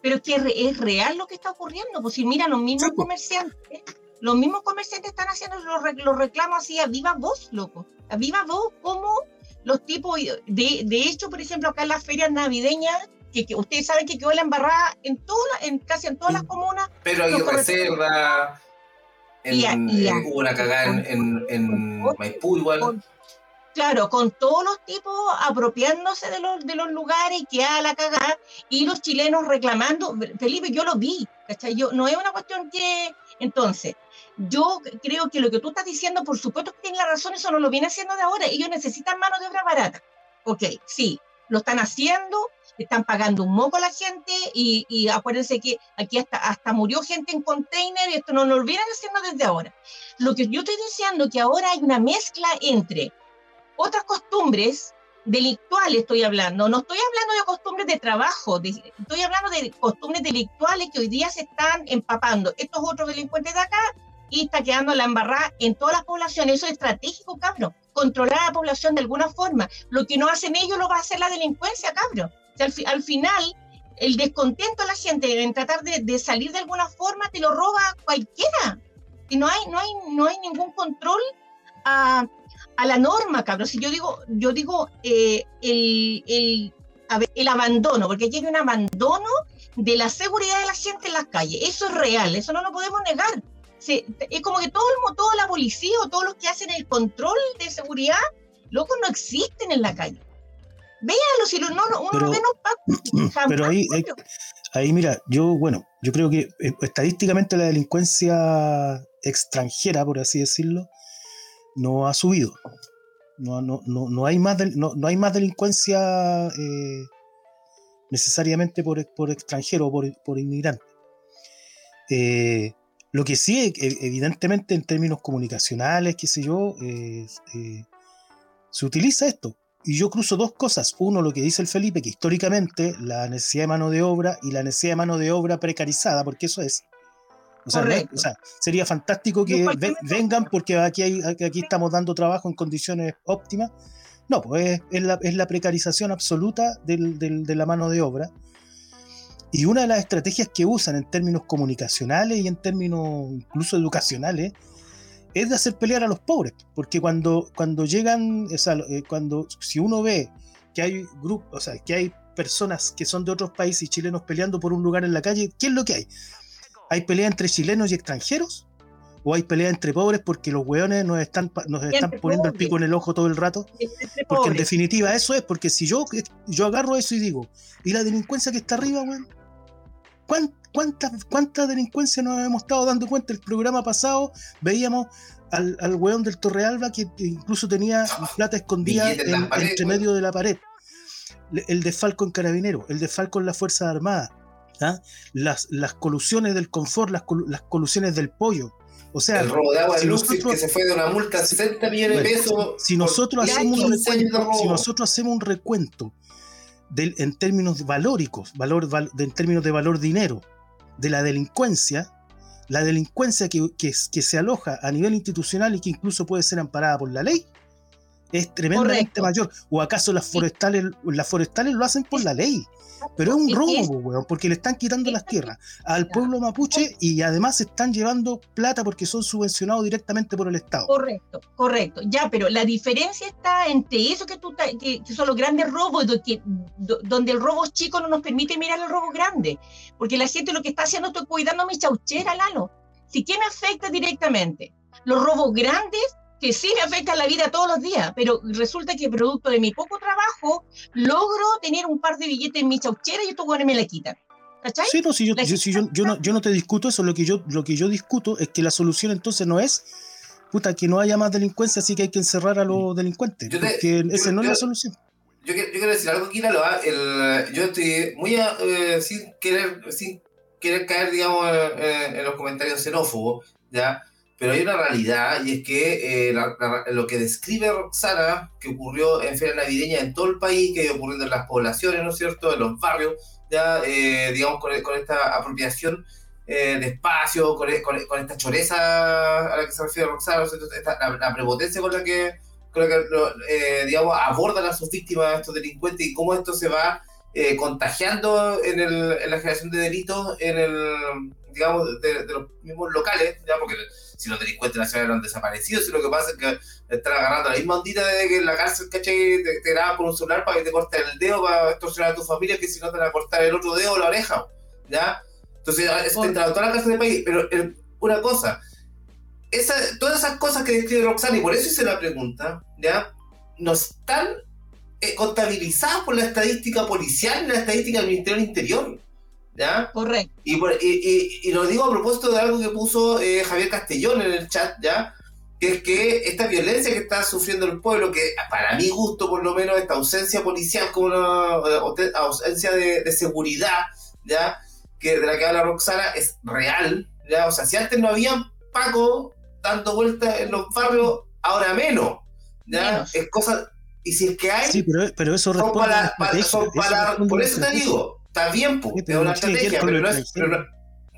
Speaker 2: Pero que es real lo que está ocurriendo, pues si mira, los mismos comerciantes, los mismos comerciantes están haciendo los, los reclamos así a viva voz, loco, a viva voz, como los tipos, de, de hecho, por ejemplo, acá en las ferias navideñas, que, ustedes saben que quedó la embarrada en, toda, en casi en todas las comunas.
Speaker 1: Pero hay reserva, en, hubo una cagada en, en, Maipú igual.
Speaker 2: claro, con todos los tipos apropiándose de los, de los lugares que a la cagada y los chilenos reclamando. Felipe, yo lo vi, ¿cachai? Yo, no es una cuestión que. Entonces, yo creo que lo que tú estás diciendo, por supuesto que tiene la razón, eso no lo viene haciendo de ahora. Ellos necesitan mano de obra barata. Ok, sí, lo están haciendo, están pagando un moco a la gente y, acuérdense que aquí hasta, hasta murió gente en container y esto no lo olviden haciendo desde ahora. Lo que yo estoy diciendo que ahora hay una mezcla entre otras costumbres delictuales estoy hablando, no estoy hablando de costumbres de trabajo, estoy hablando de costumbres delictuales que hoy día se están empapando estos otros delincuentes de acá y está quedando la embarrada en todas las poblaciones. Eso es estratégico, cabrón. Controlar a la población de alguna forma. Lo que no hacen ellos lo va a hacer la delincuencia, cabrón. Al, final, el descontento de la gente en tratar de, salir de alguna forma te lo roba cualquiera. Y no hay, no hay, no hay ningún control a, la norma, cabrón. Si yo digo, yo digo eh, el, el, el abandono, porque aquí hay un abandono de la seguridad de la gente en las calles. Eso es real, eso no lo podemos negar es como que todo el, toda la policía o todos los que hacen el control de seguridad, locos no existen en la calle. Véanlo, si no, uno pero, ve
Speaker 3: Pero ahí, ahí, mira, yo, bueno, yo creo que eh, estadísticamente la delincuencia extranjera, por así decirlo, no ha subido. No, no, no, no hay, más no, no, hay más delincuencia eh, necesariamente por, por extranjero o por, por inmigrante. Eh, lo que sí, e, evidentemente, en términos comunicacionales, qué sé yo, eh, se utiliza esto. Y yo cruzo dos cosas. Uno, lo que dice el Felipe, que históricamente la necesidad de mano de obra y la necesidad de mano de obra precarizada, porque eso es. O sea, sería fantástico que vengan porque aquí, hay, aquí estamos dando trabajo en condiciones óptimas. No, pues es, la, es la, precarización absoluta de la mano de obra. Y una de las estrategias que usan en términos comunicacionales y en términos incluso educacionales es de hacer pelear a los pobres, porque cuando, cuando llegan, o sea, eh, cuando si uno ve que hay grupos, o sea, que hay personas que son de otros países y chilenos peleando por un lugar en la calle, ¿qué es lo que hay? ¿Hay pelea entre chilenos y extranjeros? ¿O hay pelea entre pobres porque los hueones nos están, nos están poniendo el pico en el ojo todo el rato? Porque en definitiva eso es, porque si yo, yo agarro eso y digo, ¿y la delincuencia que está arriba, weón? ¿Cuánta, cuánta delincuencia nos hemos estado dando cuenta? El programa pasado veíamos al, al weón del Torrealba que incluso tenía plata escondida en, entre medio de la pared. El desfalco en Carabinero, el desfalco en las Fuerzas Armadas, ¿ah? las, las colusiones del confort, las, las colusiones del pollo. O sea,
Speaker 1: el robo de agua si nosotros, que se fue de una multa de 60 millones de pesos.
Speaker 3: Si nosotros, hacemos un recuento, si nosotros hacemos un recuento en términos valóricos, valor, en términos de valor dinero, de la delincuencia, la delincuencia que, que, se aloja a nivel institucional y que incluso puede ser amparada por la ley, es tremendamente mayor. ¿O acaso las forestales, las forestales lo hacen por la ley? Pero es un robo, porque le están quitando las tierras al pueblo mapuche y además están llevando plata porque son subvencionados directamente por el Estado.
Speaker 2: Correcto, correcto. Ya, pero la diferencia está entre eso que, tú, que, son los grandes robos, donde el robo chico no nos permite mirar el robo grande. Porque la gente lo que está haciendo es cuidando mi chauchera, Lalo. Si ¿qué me afecta directamente? Los robos grandes que sí me afecta la vida todos los días, pero resulta que producto de mi poco trabajo logro tener un par de billetes en mi chauchera y estos buenos me la quitan. ¿Cachai?
Speaker 3: Sí, no, si yo, yo, no, yo no te discuto eso, lo que, yo, lo que yo discuto es que la solución entonces no es puta, que no haya más delincuencia, así que hay que encerrar a los delincuentes, porque esa no es la solución.
Speaker 1: Yo, quiero decir algo aquí, el, yo estoy muy eh, sin, querer, sin querer caer, digamos, en los comentarios xenófobos, ¿ya? Pero hay una realidad y es que eh, lo que describe Roxana, que ocurrió en Feria Navideña en todo el país, que ocurriendo en las poblaciones, ¿no es cierto?, en los barrios, ya, eh, digamos, con, esta apropiación eh, de espacio, con, con, esta choreza a la que se refiere Roxana, la, prepotencia con la que, con la que digamos, abordan a sus víctimas, estos delincuentes, y cómo esto se va contagiando en, el, en la generación de delitos en el digamos, de, los mismos locales, ya porque si los delincuentes nacionales han desaparecido, si lo que pasa es que están agarrando la misma ondita de que en la cárcel, ¿cachai? Te, te graban con un celular para que te corten el dedo para extorsionar a tu familia, que si no te van a cortar el otro dedo o la oreja, ¿ya? Entonces, eso te toda la cárcel del país, pero una cosa, esa, todas esas cosas que describe Roxana, y por eso hice la pregunta, ¿ya? No están eh, contabilizadas por la estadística policial y la estadística del Ministerio del Interior. ¿Ya?
Speaker 2: Correcto.
Speaker 1: Y, y, lo digo a propósito de algo que puso eh, Javier Castellón en el chat, ¿ya? Que es que esta violencia que está sufriendo el pueblo, que para mi gusto, por lo menos, esta ausencia policial como una eh, ausencia de, de seguridad, ¿ya? Que de la que habla Roxana es real, ¿ya? O sea, si antes no había Paco dando vueltas en los barrios, ahora menos. ¿ya? Es cosa. Y si es que hay.
Speaker 3: Sí, pero, pero eso
Speaker 1: responde para, para, Por eso te digo, está bien, pues, es una estrategia, pero no es.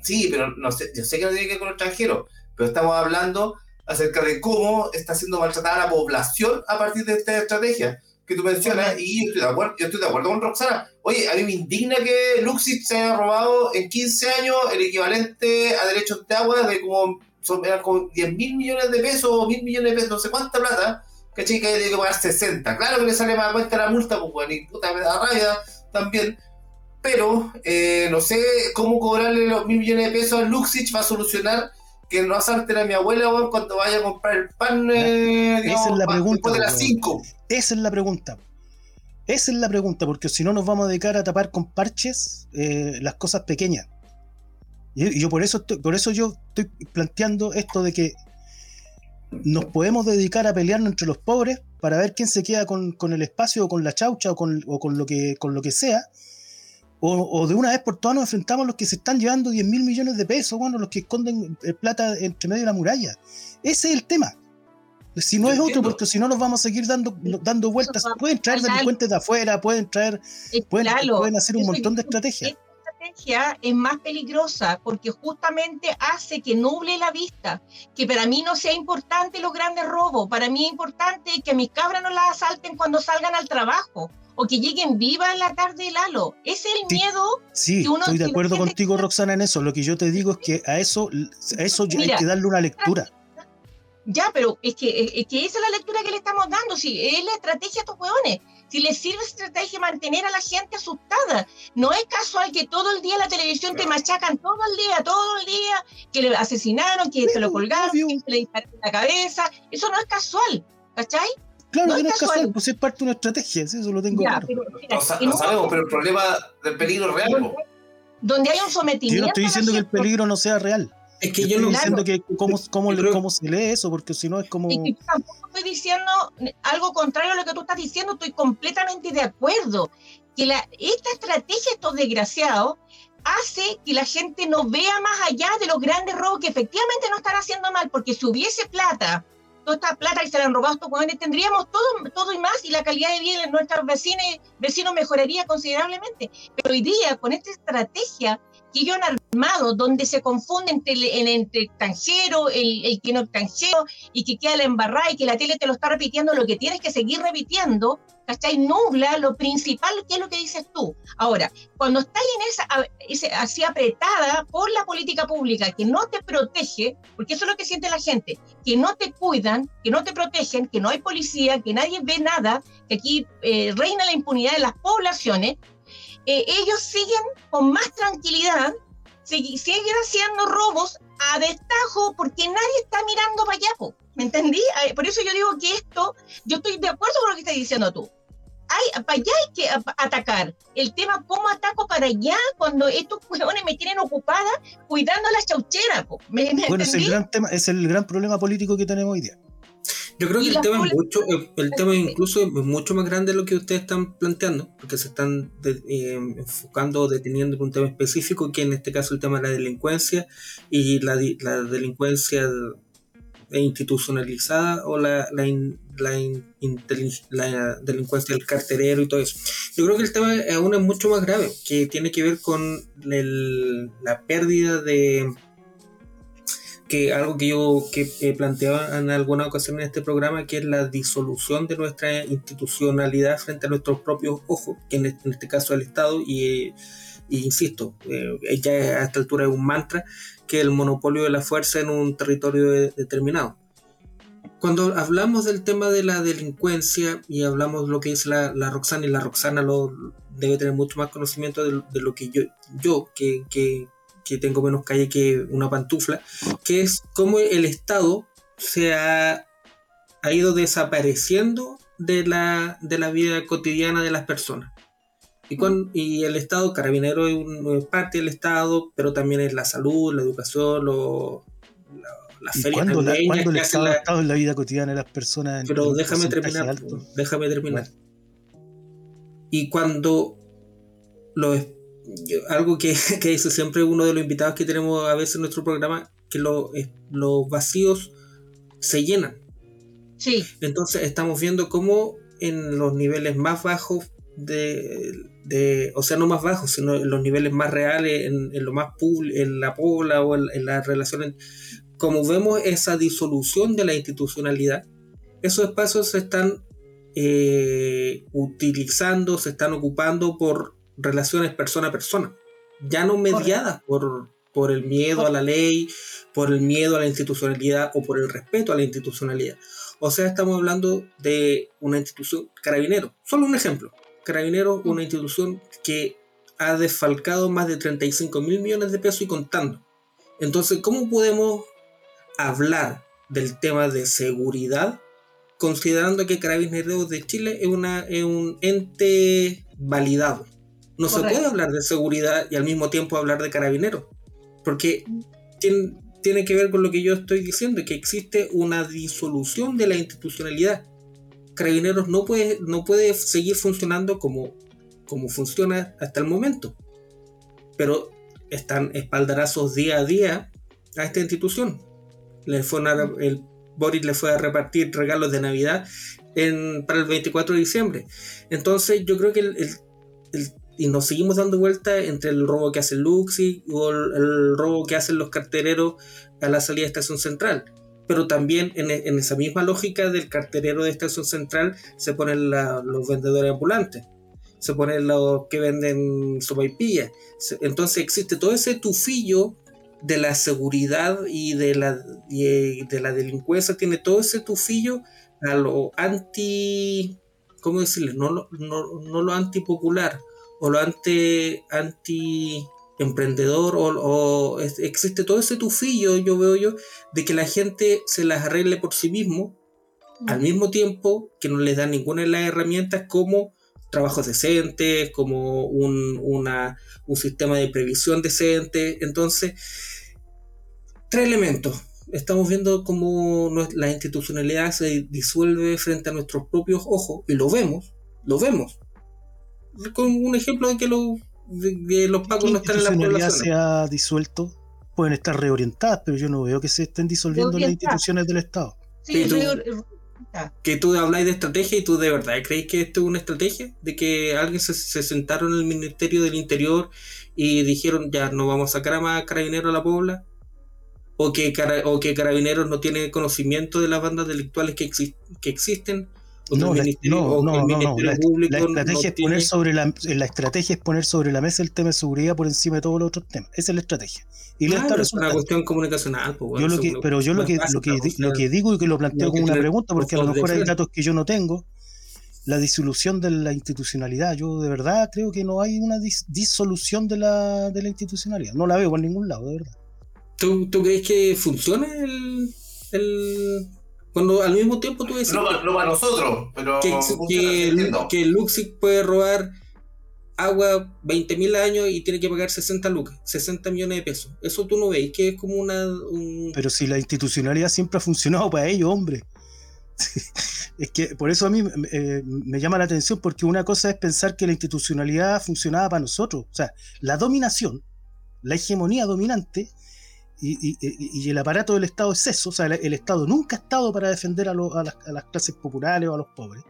Speaker 1: sí, pero no sé, yo sé que no tiene que ver con los extranjeros, pero estamos hablando acerca de cómo está siendo maltratada la población a partir de esta estrategia que tú mencionas, y yo estoy, de acuerdo, yo estoy de acuerdo con Roxana. Oye, a mí me indigna que Luxit se haya robado en 15 años el equivalente a derechos de agua de como son, eran como 10 mil millones de pesos o mil millones de pesos, no sé cuánta plata, ¿cachai? Que hay que pagar 60. Claro que le sale más cuenta la multa, pues bueno, y puta, me da rabia también. Pero eh, no sé cómo cobrarle los mil millones de pesos a Luxich va a solucionar que no asalten a mi abuela cuando vaya a comprar el pan.
Speaker 3: Eh, esa es la pregunta. De las 5. Esa es la pregunta. Esa es la pregunta, porque si no nos vamos a dedicar a tapar con parches eh, las cosas pequeñas. Y yo por eso, por eso yo estoy planteando esto de que nos podemos dedicar a pelearnos entre los pobres para ver quién se queda con, el espacio o con la chaucha o con, lo, que, con lo que sea. O, de una vez por todas nos enfrentamos a los que se están llevando 10 mil millones de pesos, bueno, los que esconden eh, plata entre medio de la muralla. Ese es el tema. Si no es otro, porque si no nos vamos a seguir dando, dando vueltas. Pueden traer delincuentes de afuera, pueden traer, pueden, pueden hacer un montón de estrategias
Speaker 2: es más peligrosa porque justamente hace que nuble la vista, que para mí no sea importante los grandes robos, para mí es importante que mis cabras no las asalten cuando salgan al trabajo o que lleguen vivas en la tarde del halo. Ese es el miedo.
Speaker 3: Sí, que uno, estoy de acuerdo contigo, Roxana, en eso. Lo que yo te digo es que a eso, a eso hay que darle una lectura.
Speaker 2: Ya, pero es que, es que esa es la lectura que le estamos dando. Sí, es la estrategia a estos hueones si les sirve estrategia mantener a la gente asustada. No es casual que todo el día la televisión te machacan todo el día, todo el día, que le asesinaron, que se lo colgaron, que se le dispararon la cabeza. Eso no es casual, ¿cachai?
Speaker 3: Claro que no es casual, pues es parte de una estrategia, eso lo tengo claro.
Speaker 1: no, sabemos, pero el problema del peligro es real.
Speaker 2: Donde hay un sometimiento.
Speaker 3: Yo no estoy diciendo que el peligro no sea real. Es que yo no diciendo que cómo, cómo, cómo, se lee eso, porque si no es como.
Speaker 2: Y tampoco estoy diciendo algo contrario a lo que tú estás diciendo, estoy completamente de acuerdo. Que la, esta estrategia, estos desgraciados, hace que la gente no vea más allá de los grandes robos que efectivamente no están haciendo mal, porque si hubiese plata, esta plata que se le han robado estos jóvenes, tendríamos todo, todo y más y la calidad de vida de nuestros vecinos, vecinos mejoraría considerablemente. Pero hoy día, con esta estrategia, que ellos han donde se confunde entre el, extranjero, el, que no extranjero, y que queda la embarrada y que la tele te lo está repitiendo, lo que tienes que seguir repitiendo, ¿cachai? Nubla lo principal, que es lo que dices tú. Ahora, cuando estás en esa, así apretada por la política pública, que no te protege, porque eso es lo que siente la gente, que no te cuidan, que no te protegen, que no hay policía, que nadie ve nada, que aquí eh, reina la impunidad de las poblaciones, eh, ellos siguen con más tranquilidad, siguen haciendo robos a destajo porque nadie está mirando para allá, ¿me entendí? Por eso yo digo que esto, yo estoy de acuerdo con lo que estás diciendo tú. Hay, para allá hay que atacar. El tema, ¿cómo ataco para allá cuando estos huevones me tienen ocupada cuidando la chauchera?
Speaker 3: bueno, es el, gran tema, es el gran problema político que tenemos hoy día.
Speaker 4: Yo creo que el tema, es mucho, el, tema incluso es mucho más grande de lo que ustedes están planteando, porque se están eh, enfocando o deteniendo en un tema específico, que en este caso el tema de la delincuencia y la, la delincuencia institucionalizada o la, la, la, delincuencia del carterero y todo eso. Yo creo que el tema aún es mucho más grave, que tiene que ver con la pérdida de que algo que yo que he planteado en alguna ocasión en este programa, que es la disolución de nuestra institucionalidad frente a nuestros propios ojos, que en este, este caso el Estado, y, insisto, eh, ya a esta altura es un mantra, que el monopolio de la fuerza en un territorio determinado. Cuando hablamos del tema de la delincuencia y hablamos de lo que la, la Roxana, y la Roxana lo, debe tener mucho más conocimiento de, lo que yo, yo que, que que tengo menos calle que una pantufla, que es cómo el Estado se ha, ha ido desapareciendo de la, de la vida cotidiana de las personas. Y, con, y el Estado, carabinero es, parte del Estado, pero también es la salud, la educación, lo,
Speaker 3: la, las ferias ¿Cuándo, el Estado ha estado en la vida cotidiana de las personas?
Speaker 4: Pero déjame terminar, déjame terminar. Y cuando algo que, que dice siempre uno de los invitados que tenemos a veces en nuestro programa, que lo, los vacíos se llenan.
Speaker 2: Sí.
Speaker 4: Entonces estamos viendo cómo en los niveles más bajos de, o sea, no más bajos, sino en los niveles más reales, en, lo más en la pobla o en, las relaciones, como vemos esa disolución de la institucionalidad, esos espacios se están eh, utilizando, se están ocupando por relaciones persona a persona, ya no mediadas por, por el miedo a la ley, por el miedo a la institucionalidad o por el respeto a la institucionalidad. O sea, estamos hablando de una institución carabinero. Solo un ejemplo. Carabineros, una institución que ha desfalcado más de 35 mil millones de pesos y contando. Entonces, ¿cómo podemos hablar del tema de seguridad considerando que Carabineros de Chile es, una, es un ente validado? No se puede hablar de seguridad y al mismo tiempo hablar de carabineros, porque tiene, tiene que ver con lo que yo estoy diciendo, que existe una disolución de la institucionalidad. Carabineros no puede, no puede seguir funcionando como, como funciona hasta el momento. Pero están espaldarazos día a día a esta institución. Le fue el Boris le fue a repartir regalos de Navidad en, para el 24 de diciembre. Entonces yo creo que el, y nos seguimos dando vuelta entre el robo que hace Luxi o el, robo que hacen los cartereros a la salida de Estación Central pero también en, esa misma lógica del carterero de estación central se ponen los vendedores ambulantes, se ponen los que venden sopaipillas. Entonces existe todo ese tufillo de la seguridad y de la, de la delincuencia, tiene todo ese tufillo a lo anti, ¿cómo decirle? No, no, no lo antipopular o lo anti, anti emprendedor o, existe todo ese tufillo, yo veo yo, de que la gente se las arregle por sí mismo, al mismo tiempo que no les da ninguna de las herramientas como trabajos decentes, como un, una, un sistema de previsión decente. Entonces, tres elementos. Estamos viendo cómo la institucionalidad se disuelve frente a nuestros propios ojos y lo vemos, lo vemos. Con un ejemplo de que lo de, los pagos no están en la población.
Speaker 3: se ha disuelto, pueden estar reorientadas, pero yo no veo que se estén disolviendo las instituciones del Estado.
Speaker 4: Sí, que tú habláis de estrategia y tú de verdad creéis que esto es una estrategia de que alguien se, sentaron en el Ministerio del Interior y dijeron ya no vamos a sacar a más carabineros a la pobla o que, o que carabineros no tiene conocimiento de las bandas delictuales que, que existen
Speaker 3: no, la, no, no, no, La, estrategia es poner sobre la, la estrategia es poner sobre la mesa el tema de seguridad por encima de todos los otros temas. Esa es la estrategia.
Speaker 4: Y claro, es una cuestión comunicacional.
Speaker 3: Pues, yo lo que, pero yo lo que, lo, que, lo que digo y que lo planteo como una pregunta, porque a lo mejor hay datos que yo no tengo, la disolución de la institucionalidad. Yo de verdad creo que no hay una disolución de la, de la institucionalidad. No la veo por ningún lado, de verdad.
Speaker 4: ¿Tú, tú crees que funciona el, el cuando al mismo tiempo tú decís.
Speaker 1: No, para nosotros, pero.
Speaker 4: Que, que, que Luxic puede robar agua 20.000 años y tiene que pagar 60 lucas, 60 millones de pesos. Eso tú no veis, que es como una.
Speaker 3: Pero si la institucionalidad siempre ha funcionado para ellos, hombre. es que por eso a mí eh, me llama la atención, porque una cosa es pensar que la institucionalidad funcionaba para nosotros. O sea, la dominación, la hegemonía dominante, y, el aparato del Estado es eso, o sea, el, Estado nunca ha estado para defender a, las, clases populares o a los pobres,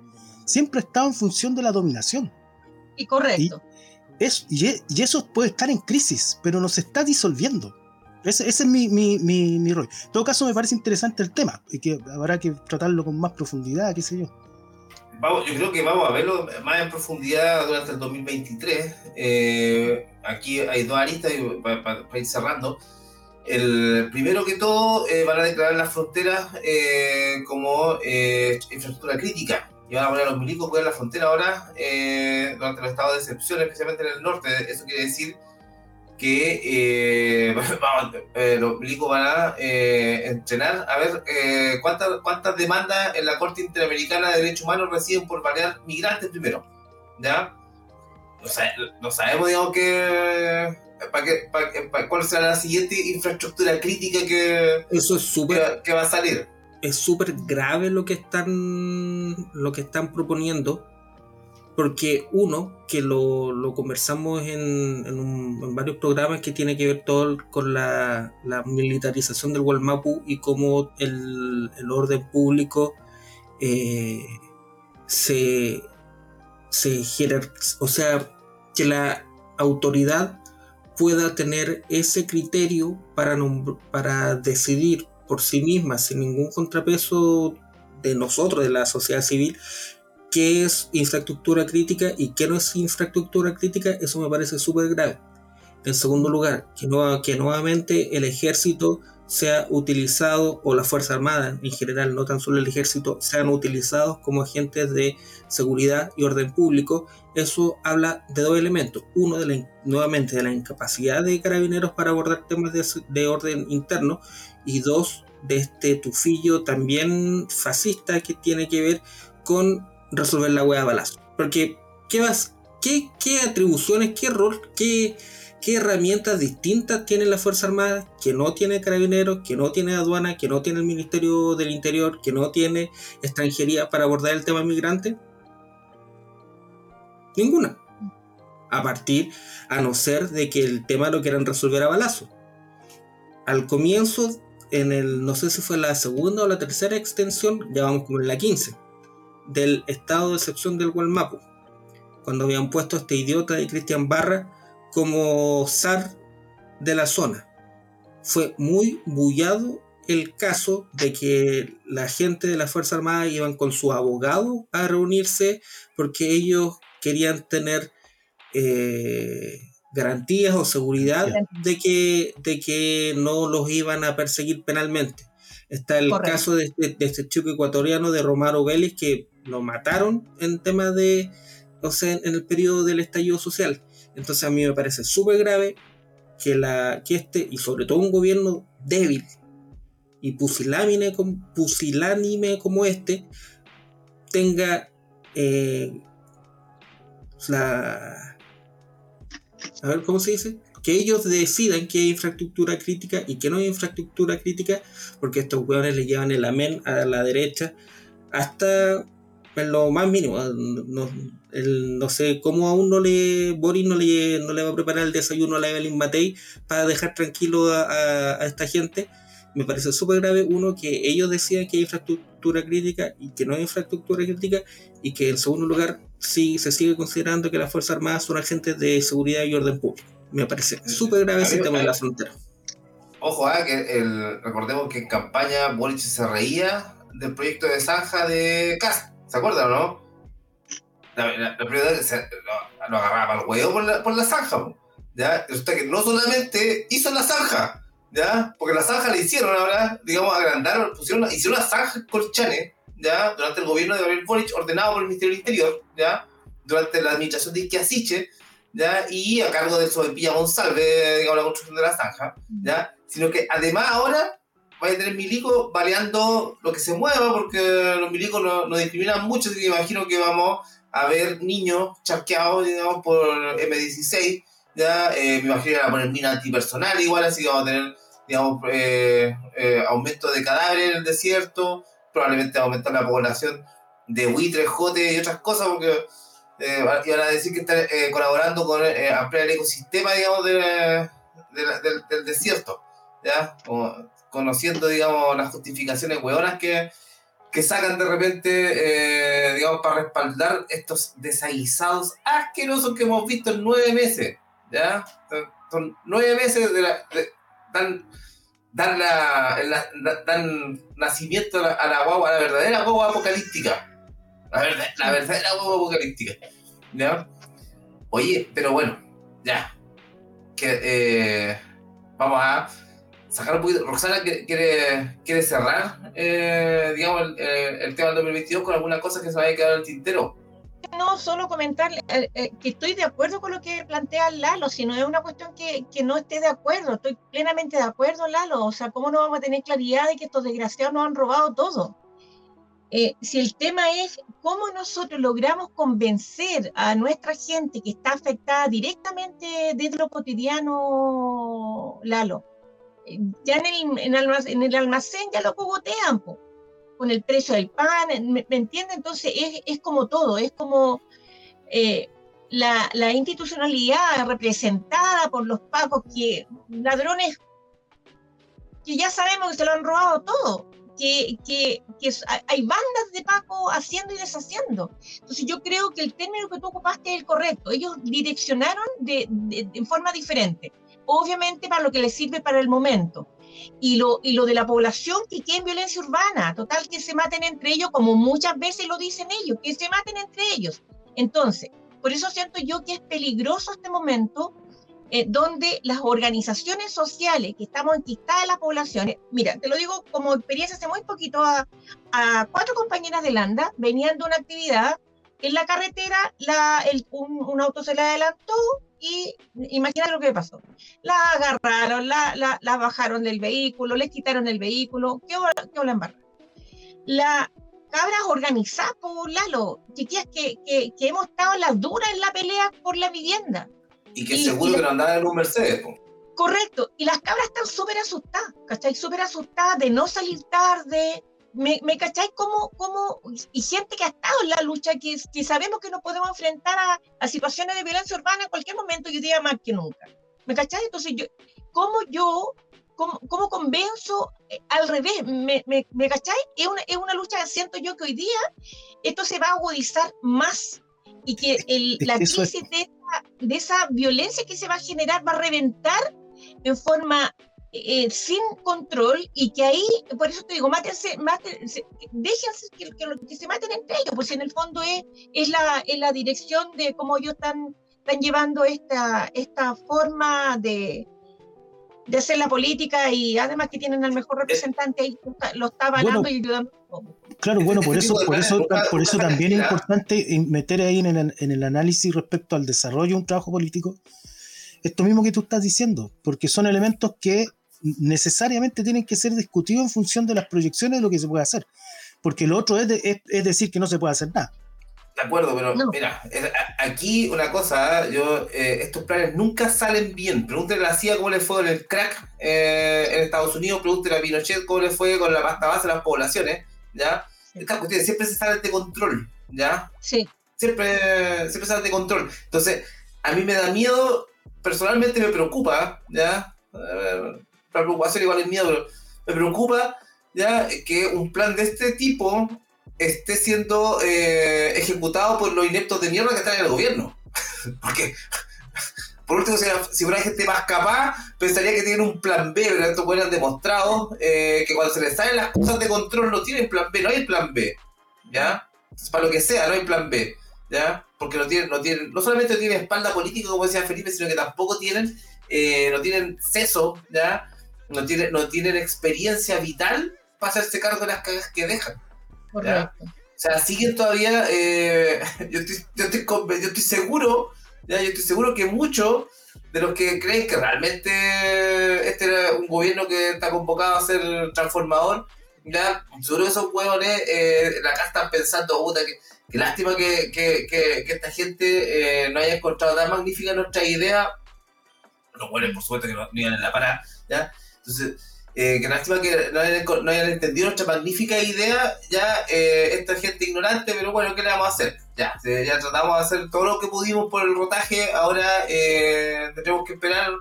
Speaker 3: siempre ha estado en función de la dominación.
Speaker 2: Y correcto.
Speaker 3: Es, y, eso puede estar en crisis, pero no se está disolviendo. Ese, es mi, mi, rol. En todo caso, me parece interesante el tema y que habrá que tratarlo con más profundidad, qué sé yo.
Speaker 1: Vamos, yo creo que vamos a verlo más en profundidad durante el 2023. Eh, aquí hay dos aristas para ir cerrando. El, primero que todo, eh, van a declarar las fronteras eh, como eh, infraestructura crítica. Y van a poner a los milicos cuidar la frontera ahora durante los estados de excepción, especialmente en el norte. Eso quiere decir que los milicos van a entrenar a ver cuántas cuántas demandas en la Corte Interamericana de Derechos Humanos reciben por variar migrantes primero. ¿Ya? No, sabe- no sabemos, digamos, que, para qué- para- para cuál será la siguiente infraestructura crítica que,
Speaker 4: Eso es súper
Speaker 1: que, que va a salir.
Speaker 4: es súper grave lo que están lo que están proponiendo porque uno que lo, lo conversamos en, en un- en varios programas que tiene que ver todo con la, la militarización del Walmapu y cómo el, el orden público eh, se se jerar- o sea que la autoridad pueda tener ese criterio para, para decidir por sí misma, sin ningún contrapeso de nosotros, de la sociedad civil, qué es infraestructura crítica y qué no es infraestructura crítica, eso me parece súper grave. En segundo lugar, que, no- que nuevamente el ejército sea utilizado, o la Fuerza Armada en general, no tan solo el ejército, sean utilizados como agentes de seguridad y orden público, eso habla de dos elementos. Uno, de la, nuevamente, de la incapacidad de carabineros para abordar temas de, de orden interno, y dos, de este tufillo también fascista que tiene que ver con resolver la hueá a balazo. Porque, ¿qué, vas, qué, qué atribuciones, qué rol, qué, qué herramientas distintas tiene la Fuerza Armada que no tiene carabineros, que no tiene aduana, que no tiene el Ministerio del Interior, que no tiene extranjería para abordar el tema migrante? Ninguna. A partir, a no ser de que el tema lo quieran resolver a balazo. Al comienzo, en el, no sé si fue la segunda o la tercera extensión, ya vamos como en la 15, del estado de excepción del Gualmapu, cuando habían puesto a este idiota de Cristian Barra como zar de la zona. Fue muy bullado el caso de que la gente de la Fuerza Armada iban con su abogado a reunirse porque ellos querían tener eh, garantías o seguridad de que, de que no los iban a perseguir penalmente. Está el
Speaker 2: Correcto.
Speaker 4: caso de este, de este chico ecuatoriano de Romaro Vélez que lo mataron en tema de, o sea, en el periodo del estallido social. Entonces a mí me parece súper grave que, la, que este, y sobre todo un gobierno débil y pusilánime, pusilánime como este, tenga eh, la... A ver, ¿cómo se dice? Que ellos decidan qué hay infraestructura crítica y qué no hay infraestructura crítica, porque estos hueones le llevan el amén a la derecha hasta en lo más mínimo. No, no- el- no sé cómo aún no le Boris no le, no le va a preparar el desayuno a la Evelyn Matei para dejar tranquilo a, a- a esta gente. Me parece súper grave, uno, que ellos decidan que hay infraestructura crítica y que no hay infraestructura crítica, y que en segundo lugar sí se sigue considerando que las Fuerzas Armadas son agentes de seguridad y orden público. Me parece súper grave ese tema de la frontera.
Speaker 1: Ojo, ah, que el, recordemos que en campaña Boric se reía del proyecto de zanja de Cas. ¿Se acuerdan o no? La, la, la primera vez se- lo, lo agarraba el huevo por la, por la zanja. ¿ya? Resulta que no solamente hizo la zanja, ¿ya? Porque la zanja la hicieron ahora, digamos, agrandaron, pusieron, hicieron una zanja en Colchane, ¿ya? Durante el gobierno de Gabriel Boric, ordenado por el Ministerio del Interior, ¿ya? Durante la administración de Iquiasiche, ¿ya? Y a cargo de Sobepilla González, digamos, la construcción de la zanja, ¿ya? Sino que además ahora vaya a tener milicos baleando lo que se mueva, porque los milicos no, no discriminan mucho, así que imagino que vamos a ver niños charqueados, digamos, por M16, ¿ya? Eh, me imagino que van a poner mina antipersonal igual, así que vamos a tener, digamos, eh, eh, aumento de cadáveres en el desierto, probablemente va a aumentar la población de buitres, jotes y otras cosas, porque iban a decir que están colaborando con ampliar el ecosistema, digamos, de, del, desierto, ¿ya? Conociendo, digamos, las justificaciones hueonas que, que sacan de repente, eh, digamos, para respaldar estos desaguisados asquerosos que hemos visto en nueve meses, ¿ya? Son, nueve meses de la... dan, dan, la, dan nacimiento a la, a guagua, a la verdadera guagua apocalíptica. La verdadera guagua apocalíptica. ¿Ya? Oye, pero bueno, ya. Que, eh, vamos a sacar. Roxana quiere- cerrar, eh, digamos, el, tema del 2022 con alguna cosa que se vaya a quedar en el tintero.
Speaker 2: no solo comentar eh, eh, que estoy de acuerdo con lo que plantea Lalo, sino es una cuestión que, no esté de acuerdo. Estoy plenamente de acuerdo, Lalo. O sea, ¿cómo no vamos a tener claridad de que estos desgraciados nos han robado todo? Si el tema es cómo nosotros logramos convencer a nuestra gente que está afectada directamente desde lo cotidiano, Lalo, ya en el, en almacén, en el almacén ya lo cogotean, con el precio del pan, ¿me, entiende? Entonces es, es, como todo, es como eh, la, la, institucionalidad representada por los pacos, que ladrones que ya sabemos que se lo han robado todo, que, que, que hay bandas de Paco haciendo y deshaciendo. Entonces yo creo que el término que tú ocupaste es el correcto. Ellos direccionaron de, de, de forma diferente obviamente para lo que les sirve para el momento. Y lo, y lo de la población que quede en violencia urbana, total, que se maten entre ellos, como muchas veces lo dicen ellos, que se maten entre ellos. Entonces, por eso siento yo que es peligroso este momento eh, donde las organizaciones sociales que estamos enquistadas en las poblaciones, mira, te lo digo como experiencia hace muy poquito, a, a cuatro compañeras de Landa venían de una actividad en la carretera, la, el, un, un auto se le adelantó, y imagínate lo que pasó. La agarraron, la, la, la, bajaron del vehículo, les quitaron el vehículo, qué hola, qué hola en La cabras organizadas por Lalo, chiquillas que, que, que, hemos estado en las duras en la pelea por la vivienda.
Speaker 1: Y que y, seguro y que no andaban en un Mercedes. Po.
Speaker 2: Correcto, y las cabras están súper asustadas, ¿cachai? Súper asustadas de no salir tarde, me, me cacháis como, como, y gente que ha estado en la lucha, que, que sabemos que nos podemos enfrentar a, a, situaciones de violencia urbana en cualquier momento y hoy día más que nunca. ¿Me cacháis? Entonces, yo, ¿cómo yo, cómo, cómo convenzo eh, al revés? ¿Me, me, me cacháis? Es una, es una lucha, siento yo que hoy día esto se va a agudizar más y que el, la crisis de, esa, de esa violencia que se va a generar va a reventar en forma eh, sin control y que ahí, por eso te digo, mátense, mátense déjense que, que, que, se maten entre ellos, pues en el fondo es, es, la, es la dirección de cómo ellos están, están llevando esta, esta forma de, de hacer la política y además que tienen al mejor representante ahí, lo está avalando bueno, y ayudando.
Speaker 3: Claro, bueno, por eso, por eso, por eso también es importante meter ahí en el, en el análisis respecto al desarrollo de un trabajo político esto mismo que tú estás diciendo, porque son elementos que necesariamente tienen que ser discutidos en función de las proyecciones de lo que se puede hacer. Porque lo otro es, de, es, es decir que no se puede hacer nada.
Speaker 1: De acuerdo, pero no. mira, aquí una cosa, yo eh, estos planes nunca salen bien. Pregúntele a la CIA cómo le fue con el crack eh, en Estados Unidos, pregúntele a Pinochet cómo le fue con la pasta base de las poblaciones, ¿ya? Sí. Estas cuestiones siempre se salen de control, ¿ya?
Speaker 2: Sí.
Speaker 1: Siempre, siempre salen de control. Entonces, a mí me da miedo, personalmente me preocupa, ¿ya? La preocupación igual es miedo, pero me preocupa ya que un plan de este tipo esté siendo eh, ejecutado por los ineptos de mierda que están en el gobierno. Porque, por último, si, si fuera gente más capaz, pensaría que tienen un plan B, pero estos han demostrado eh, que cuando se les salen las cosas de control no tienen plan B, no hay plan B. ¿Ya? Para lo que sea, no hay plan B. ¿Ya? Porque no tienen, no tienen, no solamente tienen espalda política, como decía Felipe, sino que tampoco tienen, eh, no tienen seso, ¿ya? No, tiene, no tienen experiencia vital para hacerse cargo de las cagas que dejan.
Speaker 2: Correcto.
Speaker 1: O sea, siguen todavía, eh, yo, estoy, yo, estoy, yo, estoy, seguro, ¿ya? yo estoy seguro que muchos de los que creen que realmente este era un gobierno que está convocado a ser transformador, ya, seguro que esos huevones eh, la acá están pensando, puta, que, que lástima que, que, que, que, esta gente eh, no haya encontrado tan magnífica nuestra idea, los huevones por supuesto que no, no iban en la parada, ¿ya? Entonces, eh, que lástima que no hayan, no hayan, entendido nuestra magnífica idea, ya eh, esta gente ignorante, pero bueno, ¿qué le vamos a hacer? Ya, ya tratamos de hacer todo lo que pudimos por el rotaje, ahora eh, tendremos que esperar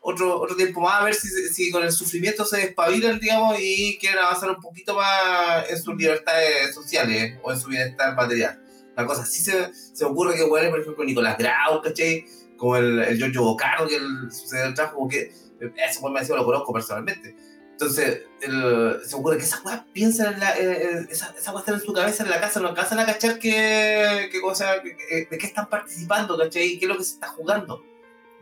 Speaker 1: otro, otro tiempo más a ver si, si con el sufrimiento se despabilan, digamos, y quieren avanzar un poquito más en sus libertades sociales o en su bienestar material. La cosa sí se, se ocurre que, bueno, por ejemplo, Nicolás Grau, ¿cachai? Como el, el Giorgio Bocardo, que el, el trabajo, como que ese buen me lo conozco personalmente. Entonces, el, se ocurre que esa weá piensa en la, eh, esa, esa weá está en su cabeza en la casa, no alcanzan a cachar qué, qué cosa, qué, de qué están participando, ¿cachai? ¿Qué es lo que se está jugando?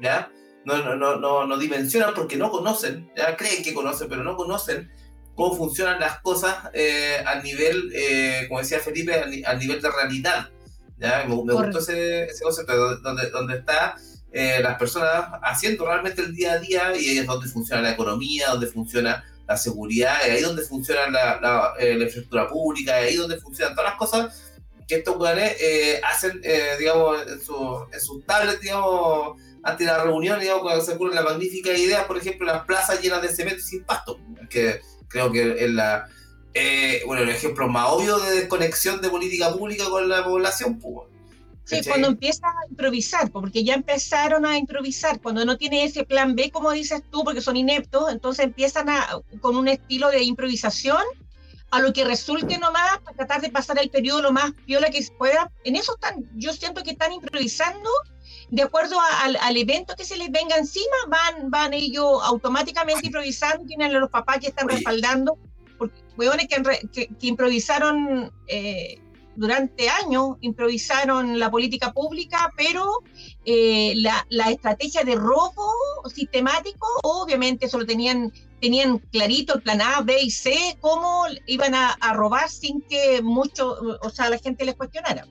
Speaker 1: ¿Ya? No, no, no, no, no dimensionan porque no conocen, ya creen que conocen, pero no conocen cómo funcionan las cosas eh, al nivel, eh, como decía Felipe, al, al, nivel de realidad. ¿ya? Me, gustó ese, concepto, donde, donde está eh, las personas haciendo realmente el día a día y ahí es donde funciona la economía, donde funciona la seguridad, ahí donde funciona la, la, eh, la infraestructura pública, ahí donde funcionan todas las cosas que estos jugadores eh, hacen, eh, digamos, en, su, en sus tablets, digamos, ante la reunión, digamos, cuando se ocurre la magnífica idea, por ejemplo, las plazas llenas de cemento y sin pasto, que creo que es la, eh, bueno, el ejemplo más obvio de desconexión de política pública con la población, pues.
Speaker 2: Sí, cuando empiezan a improvisar, porque ya empezaron a improvisar, cuando no tiene ese plan B, como dices tú, porque son ineptos, entonces empiezan a, con un estilo de improvisación a lo que resulte nomás para tratar de pasar el periodo lo más viola que se pueda. En eso están, yo siento que están improvisando de acuerdo al, al, evento que se les venga encima, van, van ellos automáticamente improvisando, tienen a los papás que están respaldando, porque hueones que, que, que improvisaron eh, durante años, improvisaron la política pública, pero eh, la, la, estrategia de robo sistemático, obviamente solo tenían tenían clarito el plan A, B y C, cómo iban a, a robar sin que mucho, o sea, la gente les cuestionara.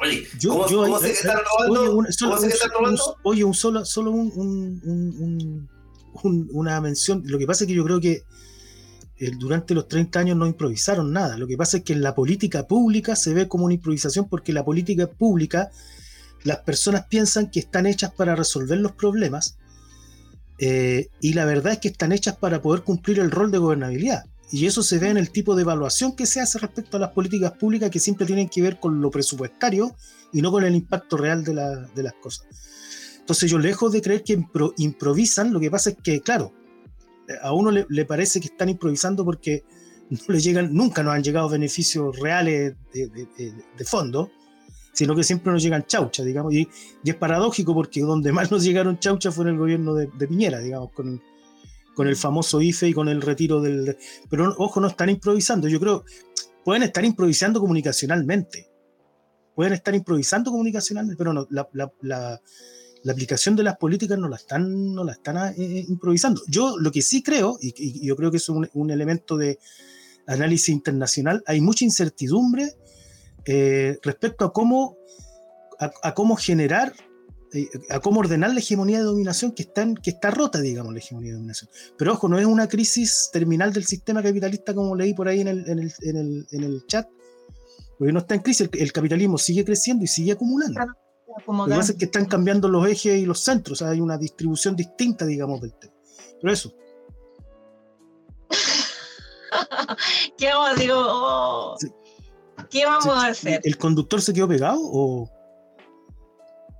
Speaker 1: Oye, ¿cómo, yo, ¿cómo se están robando? Oye, un, solo,
Speaker 3: se están robando? oye, un solo, solo un, un, un, una mención. Lo que pasa es que yo creo que eh, durante los 30 años no improvisaron nada. Lo que pasa es que en la política pública se ve como una improvisación porque la política pública, las personas piensan que están hechas para resolver los problemas eh, y la verdad es que están hechas para poder cumplir el rol de gobernabilidad. Y eso se ve en el tipo de evaluación que se hace respecto a las políticas públicas que siempre tienen que ver con lo presupuestario y no con el impacto real de, la, de las cosas. Entonces yo lejos de creer que impro, improvisan, lo que pasa es que, claro, a uno le, le, parece que están improvisando porque no le llegan, nunca nos han llegado beneficios reales de, de, de, de fondo, sino que siempre nos llegan chauchas, digamos, y, y, es paradójico porque donde más nos llegaron chauchas fue en el gobierno de, Piñera, digamos, con, con, el famoso IFE y con el retiro del... Pero ojo, no están improvisando, yo creo, pueden estar improvisando comunicacionalmente, pueden estar improvisando comunicacionalmente, pero no, la, la, la, la aplicación de las políticas no la están, no la están eh, improvisando. Yo lo que sí creo, y, yo creo que es un, un elemento de análisis internacional, hay mucha incertidumbre eh, respecto a cómo, a, cómo generar, eh, a cómo ordenar la hegemonía de dominación que está, que está rota, digamos, la hegemonía de dominación. Pero ojo, no es una crisis terminal del sistema capitalista como leí por ahí en el, en el, en el, chat, porque no está en crisis, el, capitalismo sigue creciendo y sigue acumulando. Lo que pasa es que están cambiando los ejes y los centros, o sea, hay una distribución distinta, digamos, del tema. Pero eso.
Speaker 2: ¿Qué hago? Digo, oh. sí. ¿Qué vamos a hacer?
Speaker 3: ¿El conductor se quedó pegado o...?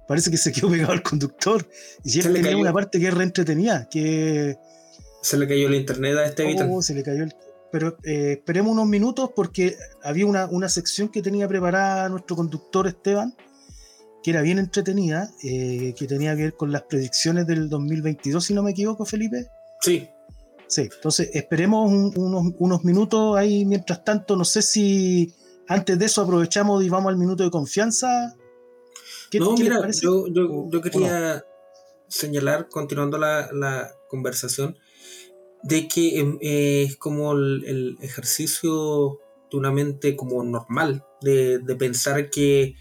Speaker 3: Parece que se quedó pegado el conductor. Y si él tenía cayó. una parte que es reentretenida, que...
Speaker 4: Se le cayó el internet a este
Speaker 3: oh, se le cayó el... Pero eh, esperemos unos minutos porque había una, una, sección que tenía preparada nuestro conductor Esteban, que era bien entretenida, eh, que tenía que ver con las predicciones del 2022, si no me equivoco, Felipe.
Speaker 4: Sí.
Speaker 3: Sí, entonces esperemos un, unos, unos minutos ahí mientras tanto, no sé si antes de eso aprovechamos y vamos al minuto de confianza.
Speaker 4: no, mira, yo, yo, yo, quería señalar, continuando la, la, conversación, de que eh, es como el, el, ejercicio de una mente como normal, de, de pensar que,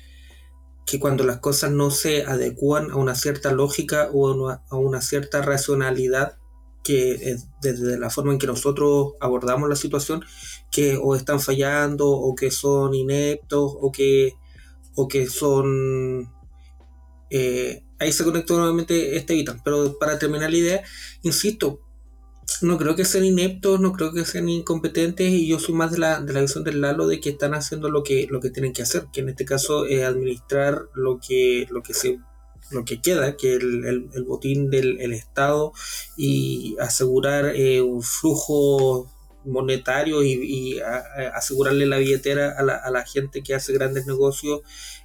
Speaker 4: que, cuando las cosas no se adecuan a una cierta lógica o a una, cierta racionalidad, que desde la forma en que nosotros abordamos la situación, que o están fallando, o que son ineptos, o que, o que son... Eh, ahí se conectó nuevamente este Vitan, pero para terminar la idea, insisto, no creo que sean ineptos, no creo que sean incompetentes y yo soy más de la, de la visión del Lalo de que están haciendo lo que, lo que tienen que hacer, que en este caso es administrar lo que, lo que se lo que queda, que el, el, el botín del el Estado y asegurar eh, un flujo monetario y, asegurarle la billetera a la, a la, gente que hace grandes negocios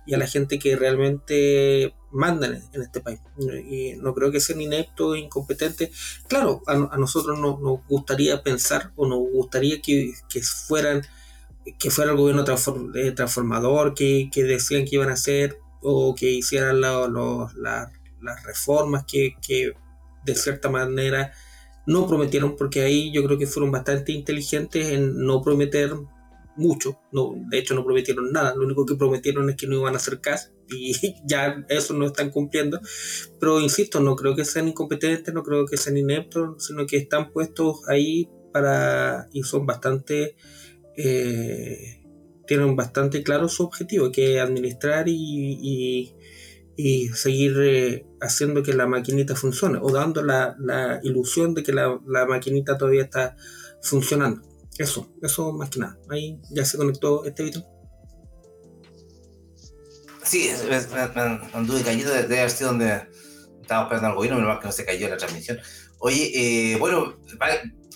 Speaker 4: y a la gente que realmente mandan en, este país. Y no creo que sean ineptos, incompetentes. Claro, a, nosotros nos, nos, gustaría pensar o nos gustaría que, que fueran que fuera el gobierno eh, transformador, que, decían que iban a hacer o que hicieran la, la, la, las reformas que, de cierta manera no prometieron, porque ahí yo creo que fueron bastante inteligentes en no prometer mucho, no, de hecho no prometieron nada, lo único que prometieron es que no iban a hacer caso y ya eso no están cumpliendo, pero insisto, no creo que sean incompetentes, no creo que sean ineptos, sino que están puestos ahí para y son bastante eh, tienen bastante claro su objetivo, que es administrar y, y, seguir eh, haciendo que la maquinita funcione, o dando la, ilusión de que la, maquinita todavía está funcionando. Eso, eso más que nada. Ahí ya se conectó este video.
Speaker 1: Sí, anduve cayendo, debe haber sido donde estaba esperando al gobierno, menos mal que no se cayó la transmisión. Oye, eh, bueno,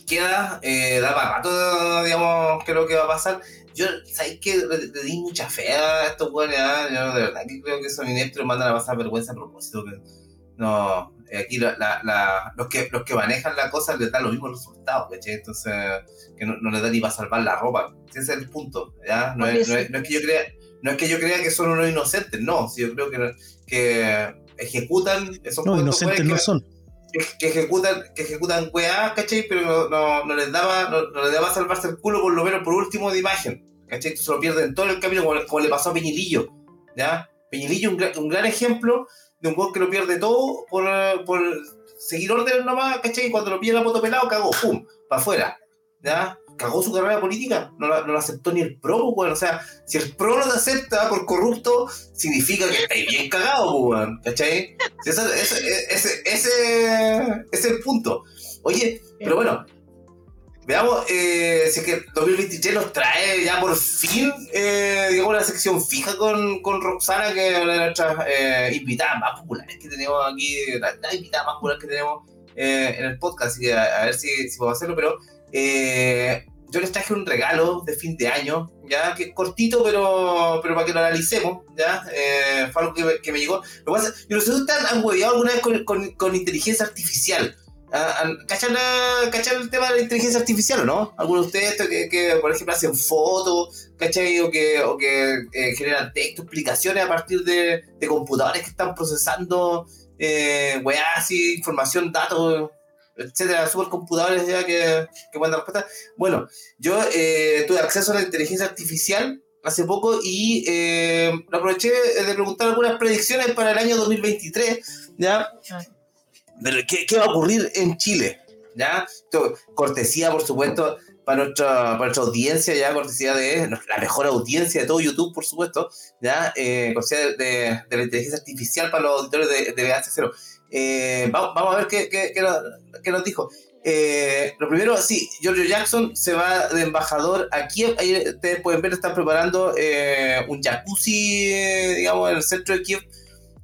Speaker 1: queda, eh, da para rato, digamos, creo que va a pasar. Yo, ¿sabes que le, di mucha fe a estos güeyes? ¿ah? Yo de verdad que creo que son ineptos mandan a pasar vergüenza a propósito. Que no, eh, aquí la, la, los, que, los que manejan la cosa les dan los mismos resultados, ¿cachai? Entonces, que no, no les da ni para salvar la ropa. Ese es el punto, ¿ya? No es, no es, que yo crea, no es que yo crea que son unos inocentes, no. Si yo creo que, que ejecutan esos
Speaker 3: No, inocentes no son
Speaker 1: que, ejecutan, que ejecutan weá, ¿cachai? Pero no, no, les daba, no, les daba salvarse el culo por lo menos por último de imagen, ¿cachai? Se lo pierden todo el camino, como, le pasó a Peñilillo, ¿ya? Peñilillo, un, un gran ejemplo de un gol que lo pierde todo por, por seguir órdenes nomás, ¿cachai? Y cuando lo pilla la moto pelado, cagó, ¡pum! para afuera, ¿ya? cagó su carrera política, no la, no aceptó ni el pro, weón. O sea, si el pro no te acepta por corrupto, significa que estáis bien cagado, weón. ¿Cachai? Ese, ese, ese, es el punto. Oye, pero bueno, veamos eh, si es que 2023 nos trae ya por fin, eh, digamos, una sección fija con, con Roxana, que es una de nuestras eh, invitadas más populares que tenemos aquí, la, invitada más popular que tenemos eh, en el podcast. Así que a, ver si, si podemos hacerlo, pero eh, yo les traje un regalo de fin de año, ya que es cortito, pero, pero para que lo analicemos, ya eh, fue algo que, me llegó. Lo que pasa, yo hueveado alguna vez con, con, inteligencia artificial. Ah, ¿Cachan, el tema de la inteligencia artificial o no? Algunos de ustedes que, por ejemplo, hacen fotos, ¿cachai? O que, o que eh, generan texto, explicaciones a partir de, de computadores que están procesando eh, weá, información, datos etcétera, supercomputadores ya que, que pueden dar respuesta. Bueno, yo eh, tuve acceso a la inteligencia artificial hace poco y eh, aproveché de preguntar algunas predicciones para el año 2023, ¿ya? De qué, qué va a ocurrir en Chile, ¿ya? cortesía, por supuesto, para nuestra, para nuestra audiencia, ya, cortesía de la mejor audiencia de todo YouTube, por supuesto, ya, eh, cortesía de, de, la inteligencia artificial para los auditores de, de BH0. Eh, vamos, a ver qué, qué, qué, nos, dijo. Eh, lo primero, sí, Giorgio Jackson se va de embajador a Kiev. Ahí ustedes pueden ver, están preparando eh, un jacuzzi, digamos, en el centro de Kiev,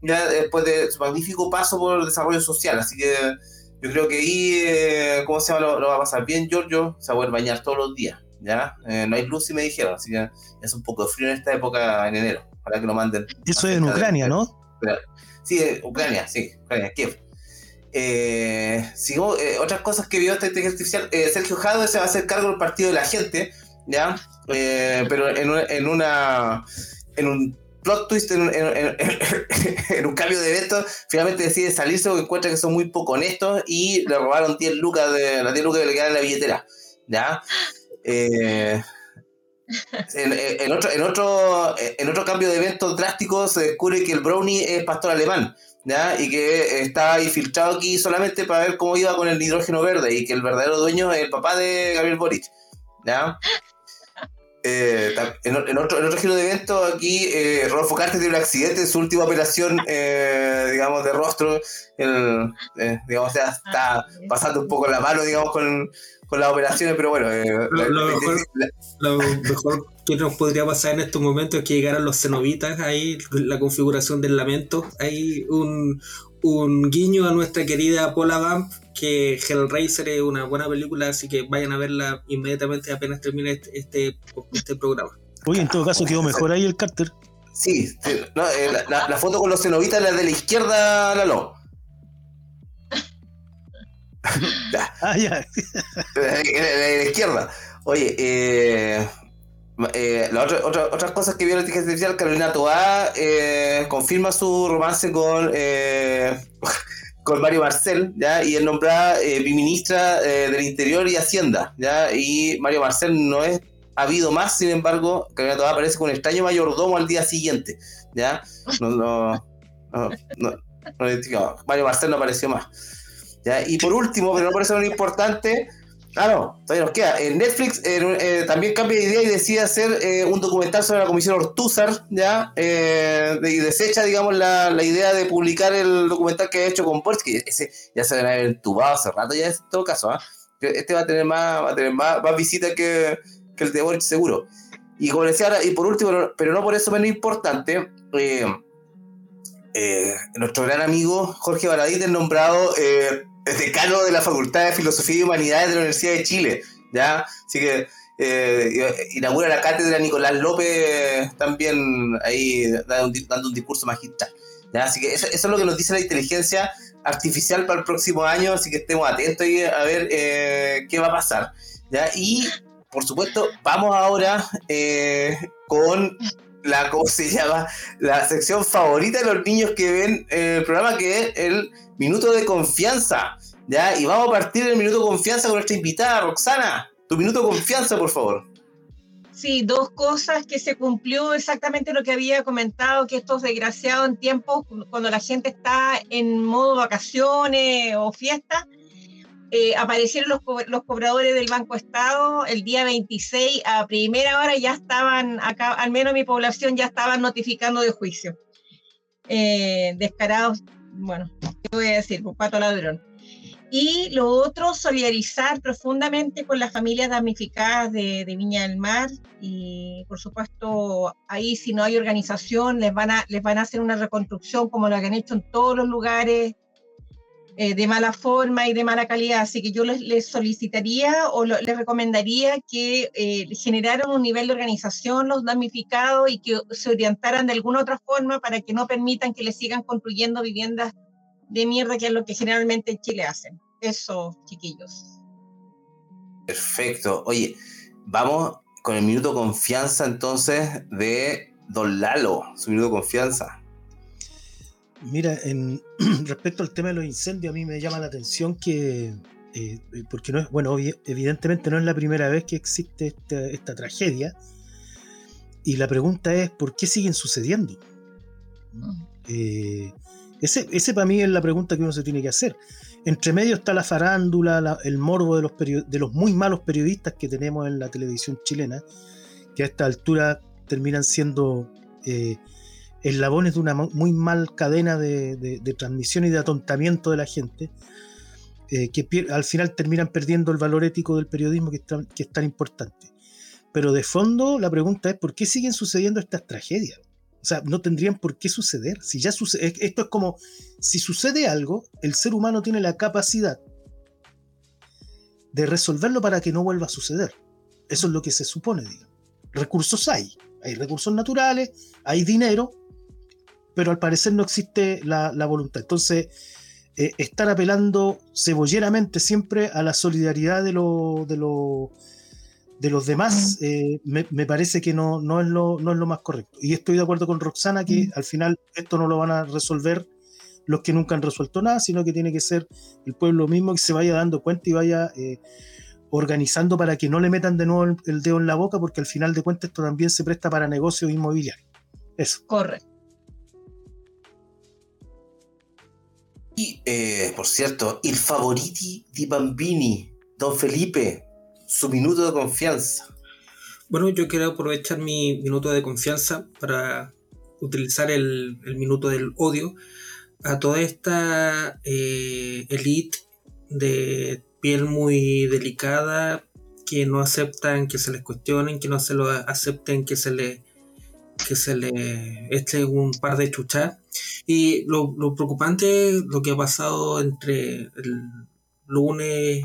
Speaker 1: ya después de su magnífico paso por el desarrollo social. Así que yo creo que ahí, ¿cómo se llama? Lo, va a pasar bien, Giorgio. Se va a poder bañar todos los días, ¿ya? no hay luz, y me dijeron. Así que es un poco de frío en esta época, en enero, para que lo manden.
Speaker 3: Eso es en Ucrania, ¿no?
Speaker 1: Sí, Ucrania, sí, Ucrania, Kiev. Eh, eh, otras cosas que vio esta inteligencia artificial, eh, Sergio Jado se va a hacer cargo del partido de la gente, ¿ya? pero en, en, una en un plot twist, en, un cambio de evento, finalmente decide salirse porque encuentra que son muy poco honestos y le robaron 10 lucas de las 10 lucas que le quedan en la billetera, ¿ya? En, otro, en, otro, en otro cambio de eventos drásticos se descubre que el Brownie es pastor alemán, ¿ya? Y que está infiltrado aquí solamente para ver cómo iba con el hidrógeno verde y que el verdadero dueño es el papá de Gabriel Boric, ¿ya? Eh, en, otro, en otro giro de eventos, aquí eh, Rodolfo tiene un accidente en su última operación, eh, digamos, de rostro. El, eh, digamos, ya está pasando un poco la mano, digamos, con, con las operaciones, pero bueno. Eh,
Speaker 4: lo, mejor, que nos podría pasar en estos momentos es que llegaran los cenobitas, ahí la configuración del lamento, hay un, un guiño a nuestra querida Paula Vamp, que Hellraiser es una buena película, así que vayan a verla inmediatamente apenas termine este, este, este programa.
Speaker 3: Oye, en todo caso quedó mejor ahí el Carter.
Speaker 1: Sí, no, eh, la, foto con los cenobitas, la de la izquierda, la lo. ah, ya. la, izquierda. Oye, eh, eh, la otra, otra, otras cosas que vio la inteligencia artificial, Carolina Toá eh, confirma su romance con, eh, con Mario Marcel, ¿ya? y es nombrada eh, ministra del Interior y Hacienda, ¿ya? y Mario Marcel no es ha habido más, sin embargo, Tobar aparece con un extraño mayordomo al día siguiente. ¿Ya? No, no, no, Mario Marcel no apareció más. ¿Ya? Y por último, pero no por eso importante, Claro, todavía nos queda. En Netflix eh, también cambia de idea y decide hacer eh, un documental sobre la comisión Ortúzar, ¿ya? Eh, y desecha, digamos, la, idea de publicar el documental que ha hecho con Boris, que ese ya se ha entubado hace rato ya en todo caso, ¿ah? Este va a tener más, va a tener más, visitas que, el de Boris, seguro. Y como decía ahora, y por último, pero no por eso menos importante, nuestro gran amigo Jorge Baradit es nombrado decano de la Facultad de Filosofía y Humanidades de la Universidad de Chile, ¿ya? Así que eh, inaugura la cátedra Nicolás López también ahí dando un, discurso magistral. ¿ya? Así que eso, es lo que nos dice la inteligencia artificial para el próximo año, así que estemos atentos y a ver eh, qué va a pasar. ¿ya? Y, por supuesto, vamos ahora eh, con la, ¿cómo se llama? La sección favorita de los niños que ven el programa, que es el minuto de confianza. ¿ya? Y vamos a partir del minuto de confianza con nuestra invitada, Roxana. Tu minuto de confianza, por favor.
Speaker 2: Sí, dos cosas que se cumplió exactamente lo que había comentado, que estos desgraciados en tiempos cuando la gente está en modo vacaciones o fiesta, eh, aparecieron los, los, cobradores del Banco Estado el día 26 a primera hora, ya estaban acá, al menos mi población ya estaban notificando de juicio. Eh, descarados bueno, ¿qué voy a decir? Pues, pato ladrón. Y lo otro, solidarizar profundamente con las familias damnificadas de, Viña del Mar. Y por supuesto, ahí si no hay organización, les van a, les van a hacer una reconstrucción como lo que han hecho en todos los lugares, eh, de mala forma y de mala calidad. Así que yo les, solicitaría o les recomendaría que eh, generaran un nivel de organización los damnificados y que se orientaran de alguna otra forma para que no permitan que les sigan construyendo viviendas de mierda, que es lo que generalmente en Chile hacen. Eso, chiquillos.
Speaker 1: Perfecto. Oye, vamos con el minuto confianza entonces de Don Lalo, su minuto confianza.
Speaker 3: Mira, en, respecto al tema de los incendios, a mí me llama la atención que, eh, porque no es, bueno, evidentemente no es la primera vez que existe esta, tragedia, y la pregunta es, ¿por qué siguen sucediendo? Eh, ese, ese para mí es la pregunta que uno se tiene que hacer. Entre medio está la farándula, el morbo de los, de los muy malos periodistas que tenemos en la televisión chilena, que a esta altura terminan siendo... Eh, eslabones de una muy mal cadena de, transmisión y de atontamiento de la gente, eh, que al final terminan perdiendo el valor ético del periodismo que es, tan, importante. Pero de fondo la pregunta es, ¿por qué siguen sucediendo estas tragedias? O sea, no tendrían por qué suceder. Si ya sucede, esto es como, si sucede algo, el ser humano tiene la capacidad de resolverlo para que no vuelva a suceder. Eso es lo que se supone, digamos. Recursos hay, hay recursos naturales, hay dinero, pero al parecer no existe la, voluntad. Entonces, eh, estar apelando cebolleramente siempre a la solidaridad de, lo, de, de los demás, eh, me, parece que no, no, es lo, no es lo más correcto. Y estoy de acuerdo con Roxana que al final esto no lo van a resolver los que nunca han resuelto nada, sino que tiene que ser el pueblo mismo que se vaya dando cuenta y vaya eh, organizando para que no le metan de nuevo el, dedo en la boca, porque al final de cuentas esto también se presta para negocios inmobiliarios. Eso.
Speaker 2: Correcto.
Speaker 1: Y, eh, por cierto, il favoriti di Bambini, Don Felipe, su minuto de confianza.
Speaker 4: Bueno, yo quiero aprovechar mi minuto de confianza para utilizar el, minuto del odio a toda esta eh, elite de piel muy delicada que no aceptan que se les cuestionen, que no se lo acepten que se les que se le eche un par de chuchas. Y lo, preocupante es lo que ha pasado entre el lunes,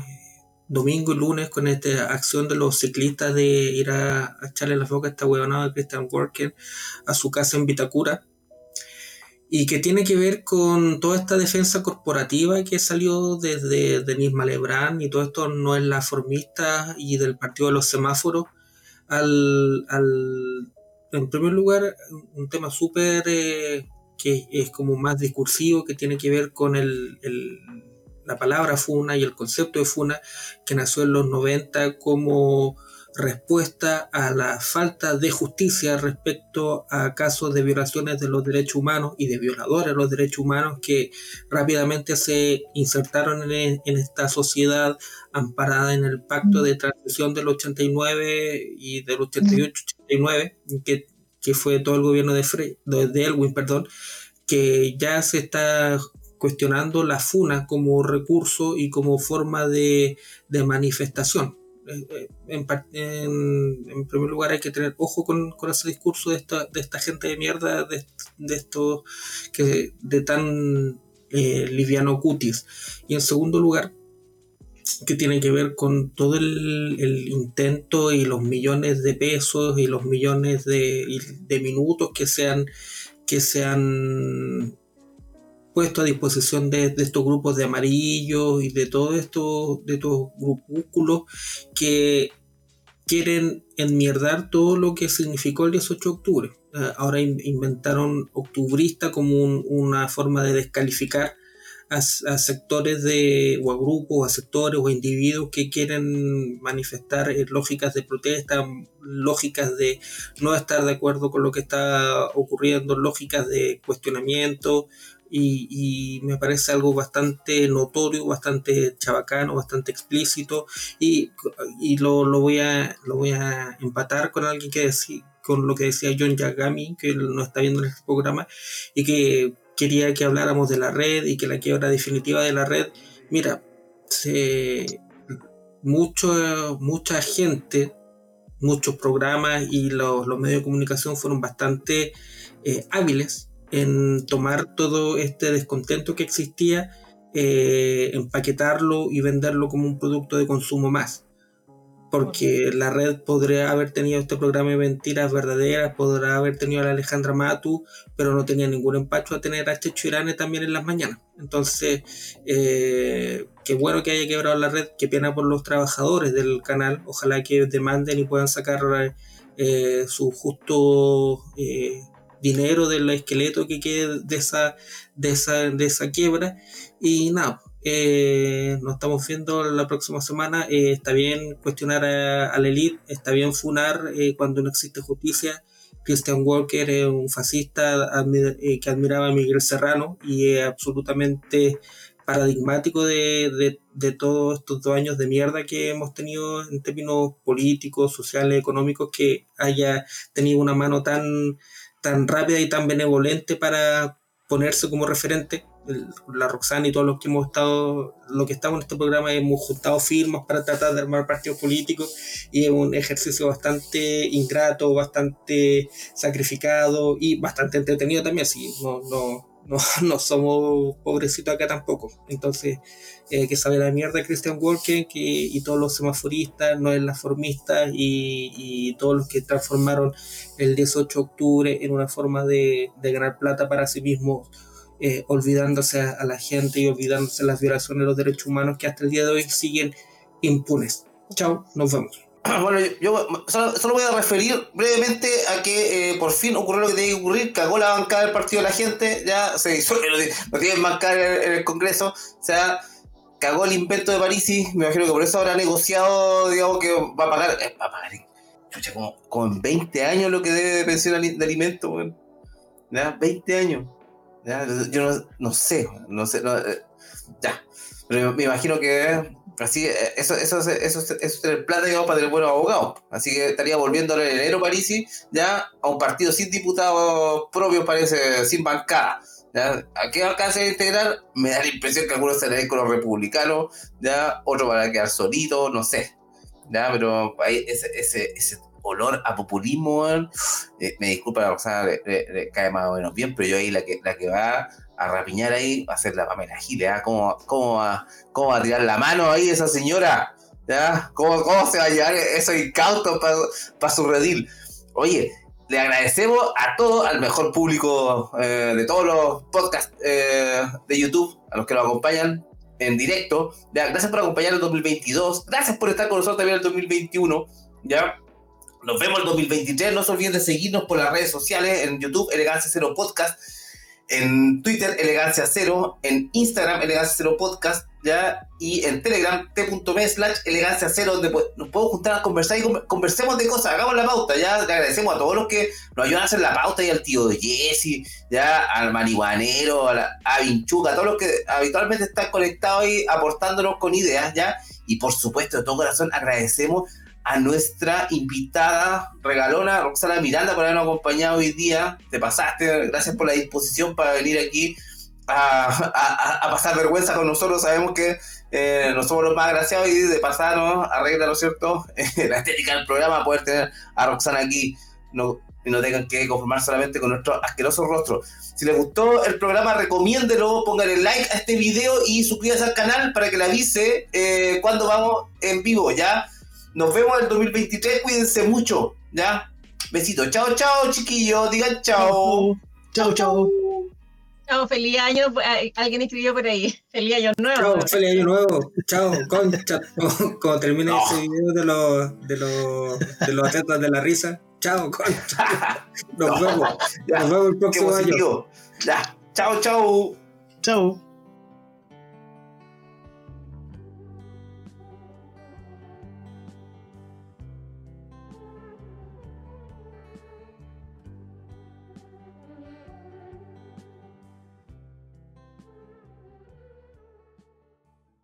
Speaker 4: domingo y lunes con esta acción de los ciclistas de ir a, echarle la boca a esta huevonada de Christian Worker a su casa en Vitacura. Y que tiene que ver con toda esta defensa corporativa que salió desde Denis Malebrán y todo esto no es la formista y del partido de los semáforos al, al en primer lugar, un tema súper eh, que es como más discursivo, que tiene que ver con el, la palabra funa y el concepto de funa, que nació en los 90 como respuesta a la falta de justicia respecto a casos de violaciones de los derechos humanos y de violadores de los derechos humanos que rápidamente se insertaron en, esta sociedad amparada en el pacto de transición del 89 y del 88-89, que, que fue todo el gobierno de, de Elwin, perdón, que ya se está cuestionando la FUNA como recurso y como forma de, de manifestación. Eh, eh, en, en, primer lugar hay que tener ojo con, con ese discurso de esta, de esta gente de mierda, de, de estos que de tan eh, liviano cutis. Y en segundo lugar, que tiene que ver con todo el, el, intento y los millones de pesos y los millones de, de minutos que sean que se han puesto a disposición de, estos grupos de amarillos y de todos estos, de estos grupúsculos que quieren enmierdar todo lo que significó el 18 de octubre. Ah, ahora inventaron octubrista como una forma de descalificar a, sectores de, o a grupos, a sectores o a individuos que quieren manifestar eh, lógicas de protesta, lógicas de no estar de acuerdo con lo que está ocurriendo, lógicas de cuestionamiento, y, me parece algo bastante notorio, bastante chabacano, bastante explícito y, y lo, lo, voy a, lo voy a empatar con alguien que decía, con lo que decía John Yagami, que no está viendo en este programa y que quería que habláramos de la red y que la quiebra definitiva de la red. Mira, mucho, mucha gente, muchos programas y los, los medios de comunicación fueron bastante eh, hábiles en tomar todo este descontento que existía, eh, empaquetarlo y venderlo como un producto de consumo más. Porque la red podría haber tenido este programa de mentiras verdaderas, podrá haber tenido a la Alejandra Matu, pero no tenía ningún empacho a tener a este Chirane también en las mañanas. Entonces, eh, qué bueno que haya quebrado la red, qué pena por los trabajadores del canal, ojalá que demanden y puedan sacar eh, su justo dinero del esqueleto que quede de esa, de esa, de esa quiebra. Y nada, eh, nos estamos viendo la próxima semana. Eh, está bien cuestionar a, la elite, está bien funar eh, cuando no existe justicia. Christian Walker es un fascista que admiraba a Miguel Serrano y es absolutamente paradigmático de, todos estos dos años de mierda que hemos tenido en términos políticos, sociales, económicos, que haya tenido una mano tan rápida y tan benevolente para ponerse como referente. La Roxana y todos los que hemos estado, lo que estamos en este programa, hemos juntado firmas para tratar de armar partidos políticos y es un ejercicio bastante ingrato, bastante sacrificado y bastante entretenido también. Así, no, no, no, no somos pobrecitos acá tampoco. Entonces, eh, que sabe la mierda Christian Walker que, y todos los semaforistas, no es la formista y, y, todos los que transformaron el 18 de octubre en una forma de, de ganar plata para sí mismos, eh, olvidándose a, la gente y olvidándose las violaciones de los derechos humanos que hasta el día de hoy siguen impunes. Chao, nos vemos.
Speaker 1: Bueno, yo, solo, voy a referir brevemente a que eh, por fin ocurrió lo que tenía que ocurrir, cagó la bancada del partido de la gente, ya se hizo, no tienen bancada en, el Congreso, o sea, cagó el invento de Parisi, me imagino que por eso habrá negociado, digamos, que va a pagar, eh, va a pagar, chucha, como, como, en 20 años lo que debe de pensión de alimentos, ¿ya? 20 años, ¿ya? Yo no, no sé, no sé, eh, ya, pero me imagino que Así, eh, eso, eso, eso, eso, es el plata digamos, para tener buenos abogados. Así que estaría volviendo en enero Parisi ya a un partido sin diputados propios, parece, sin bancada. ¿ya? ¿A qué alcance de integrar? Me da la impresión que algunos se con los republicanos, ya otros van a quedar solitos, no sé. ¿ya? Pero ahí ese, ese, ese olor a populismo, eh, me disculpa, o sea, le, cae más o menos bien, pero yo ahí la que, la que va a rapiñar ahí, va a ser la Pamela Giles, ¿ah? ¿Cómo, cómo, va, ¿Cómo, a tirar la mano ahí esa señora? ¿Ya? ¿Cómo, ¿Cómo se va a llevar eso incauto para su redil? Oye, le agradecemos a todo, al mejor público eh, de todos los podcasts eh, de YouTube, a los que lo acompañan en directo. Gracias por acompañar el 2022, gracias por estar con nosotros también el 2021. ¿ya? Nos vemos el 2023, no se olviden de seguirnos por las redes sociales, en YouTube, Elegancia Cero Podcast. En Twitter Elegancia Cero, en Instagram Elegancia Cero Podcast, ¿ya? Y en Telegram, t.me slash elegancia cero, donde nos podemos juntar a conversar y conversemos de cosas, hagamos la pauta, ya le agradecemos a todos los que nos ayudan a hacer la pauta y al tío de Jesse, ya al marihuanero, a, la, a Vinchuca, a todos los que habitualmente están conectados y aportándonos con ideas, ya. Y por supuesto, de todo corazón agradecemos a nuestra invitada regalona, Roxana Miranda, por habernos acompañado hoy día. Te pasaste, gracias por la disposición para venir aquí a, pasar vergüenza con nosotros. Sabemos que eh, no somos los más agraciados y de pasar nos arregla, ¿no es cierto?, la estética del programa, poder tener a Roxana aquí no, y no tengan que conformar solamente con nuestro asqueroso rostro. Si les gustó el programa, recomiéndelo, pónganle like a este video y suscríbanse al canal para que le avise eh, cuando vamos en vivo, ¿ya? Nos vemos en el 2023, cuídense mucho, ¿ya? Besitos, chao, chao, chiquillos, digan chao.
Speaker 3: Chao, chao.
Speaker 2: Chao, feliz año. Alguien escribió por ahí. Feliz año nuevo.
Speaker 4: Chao, feliz año nuevo. Chao, concha. Cuando termine ese video de los, de los, de los atletas de la risa. Chao, concha. Nos vemos. Nos vemos el próximo año.
Speaker 1: Ya. Chao, chao.
Speaker 3: Chao.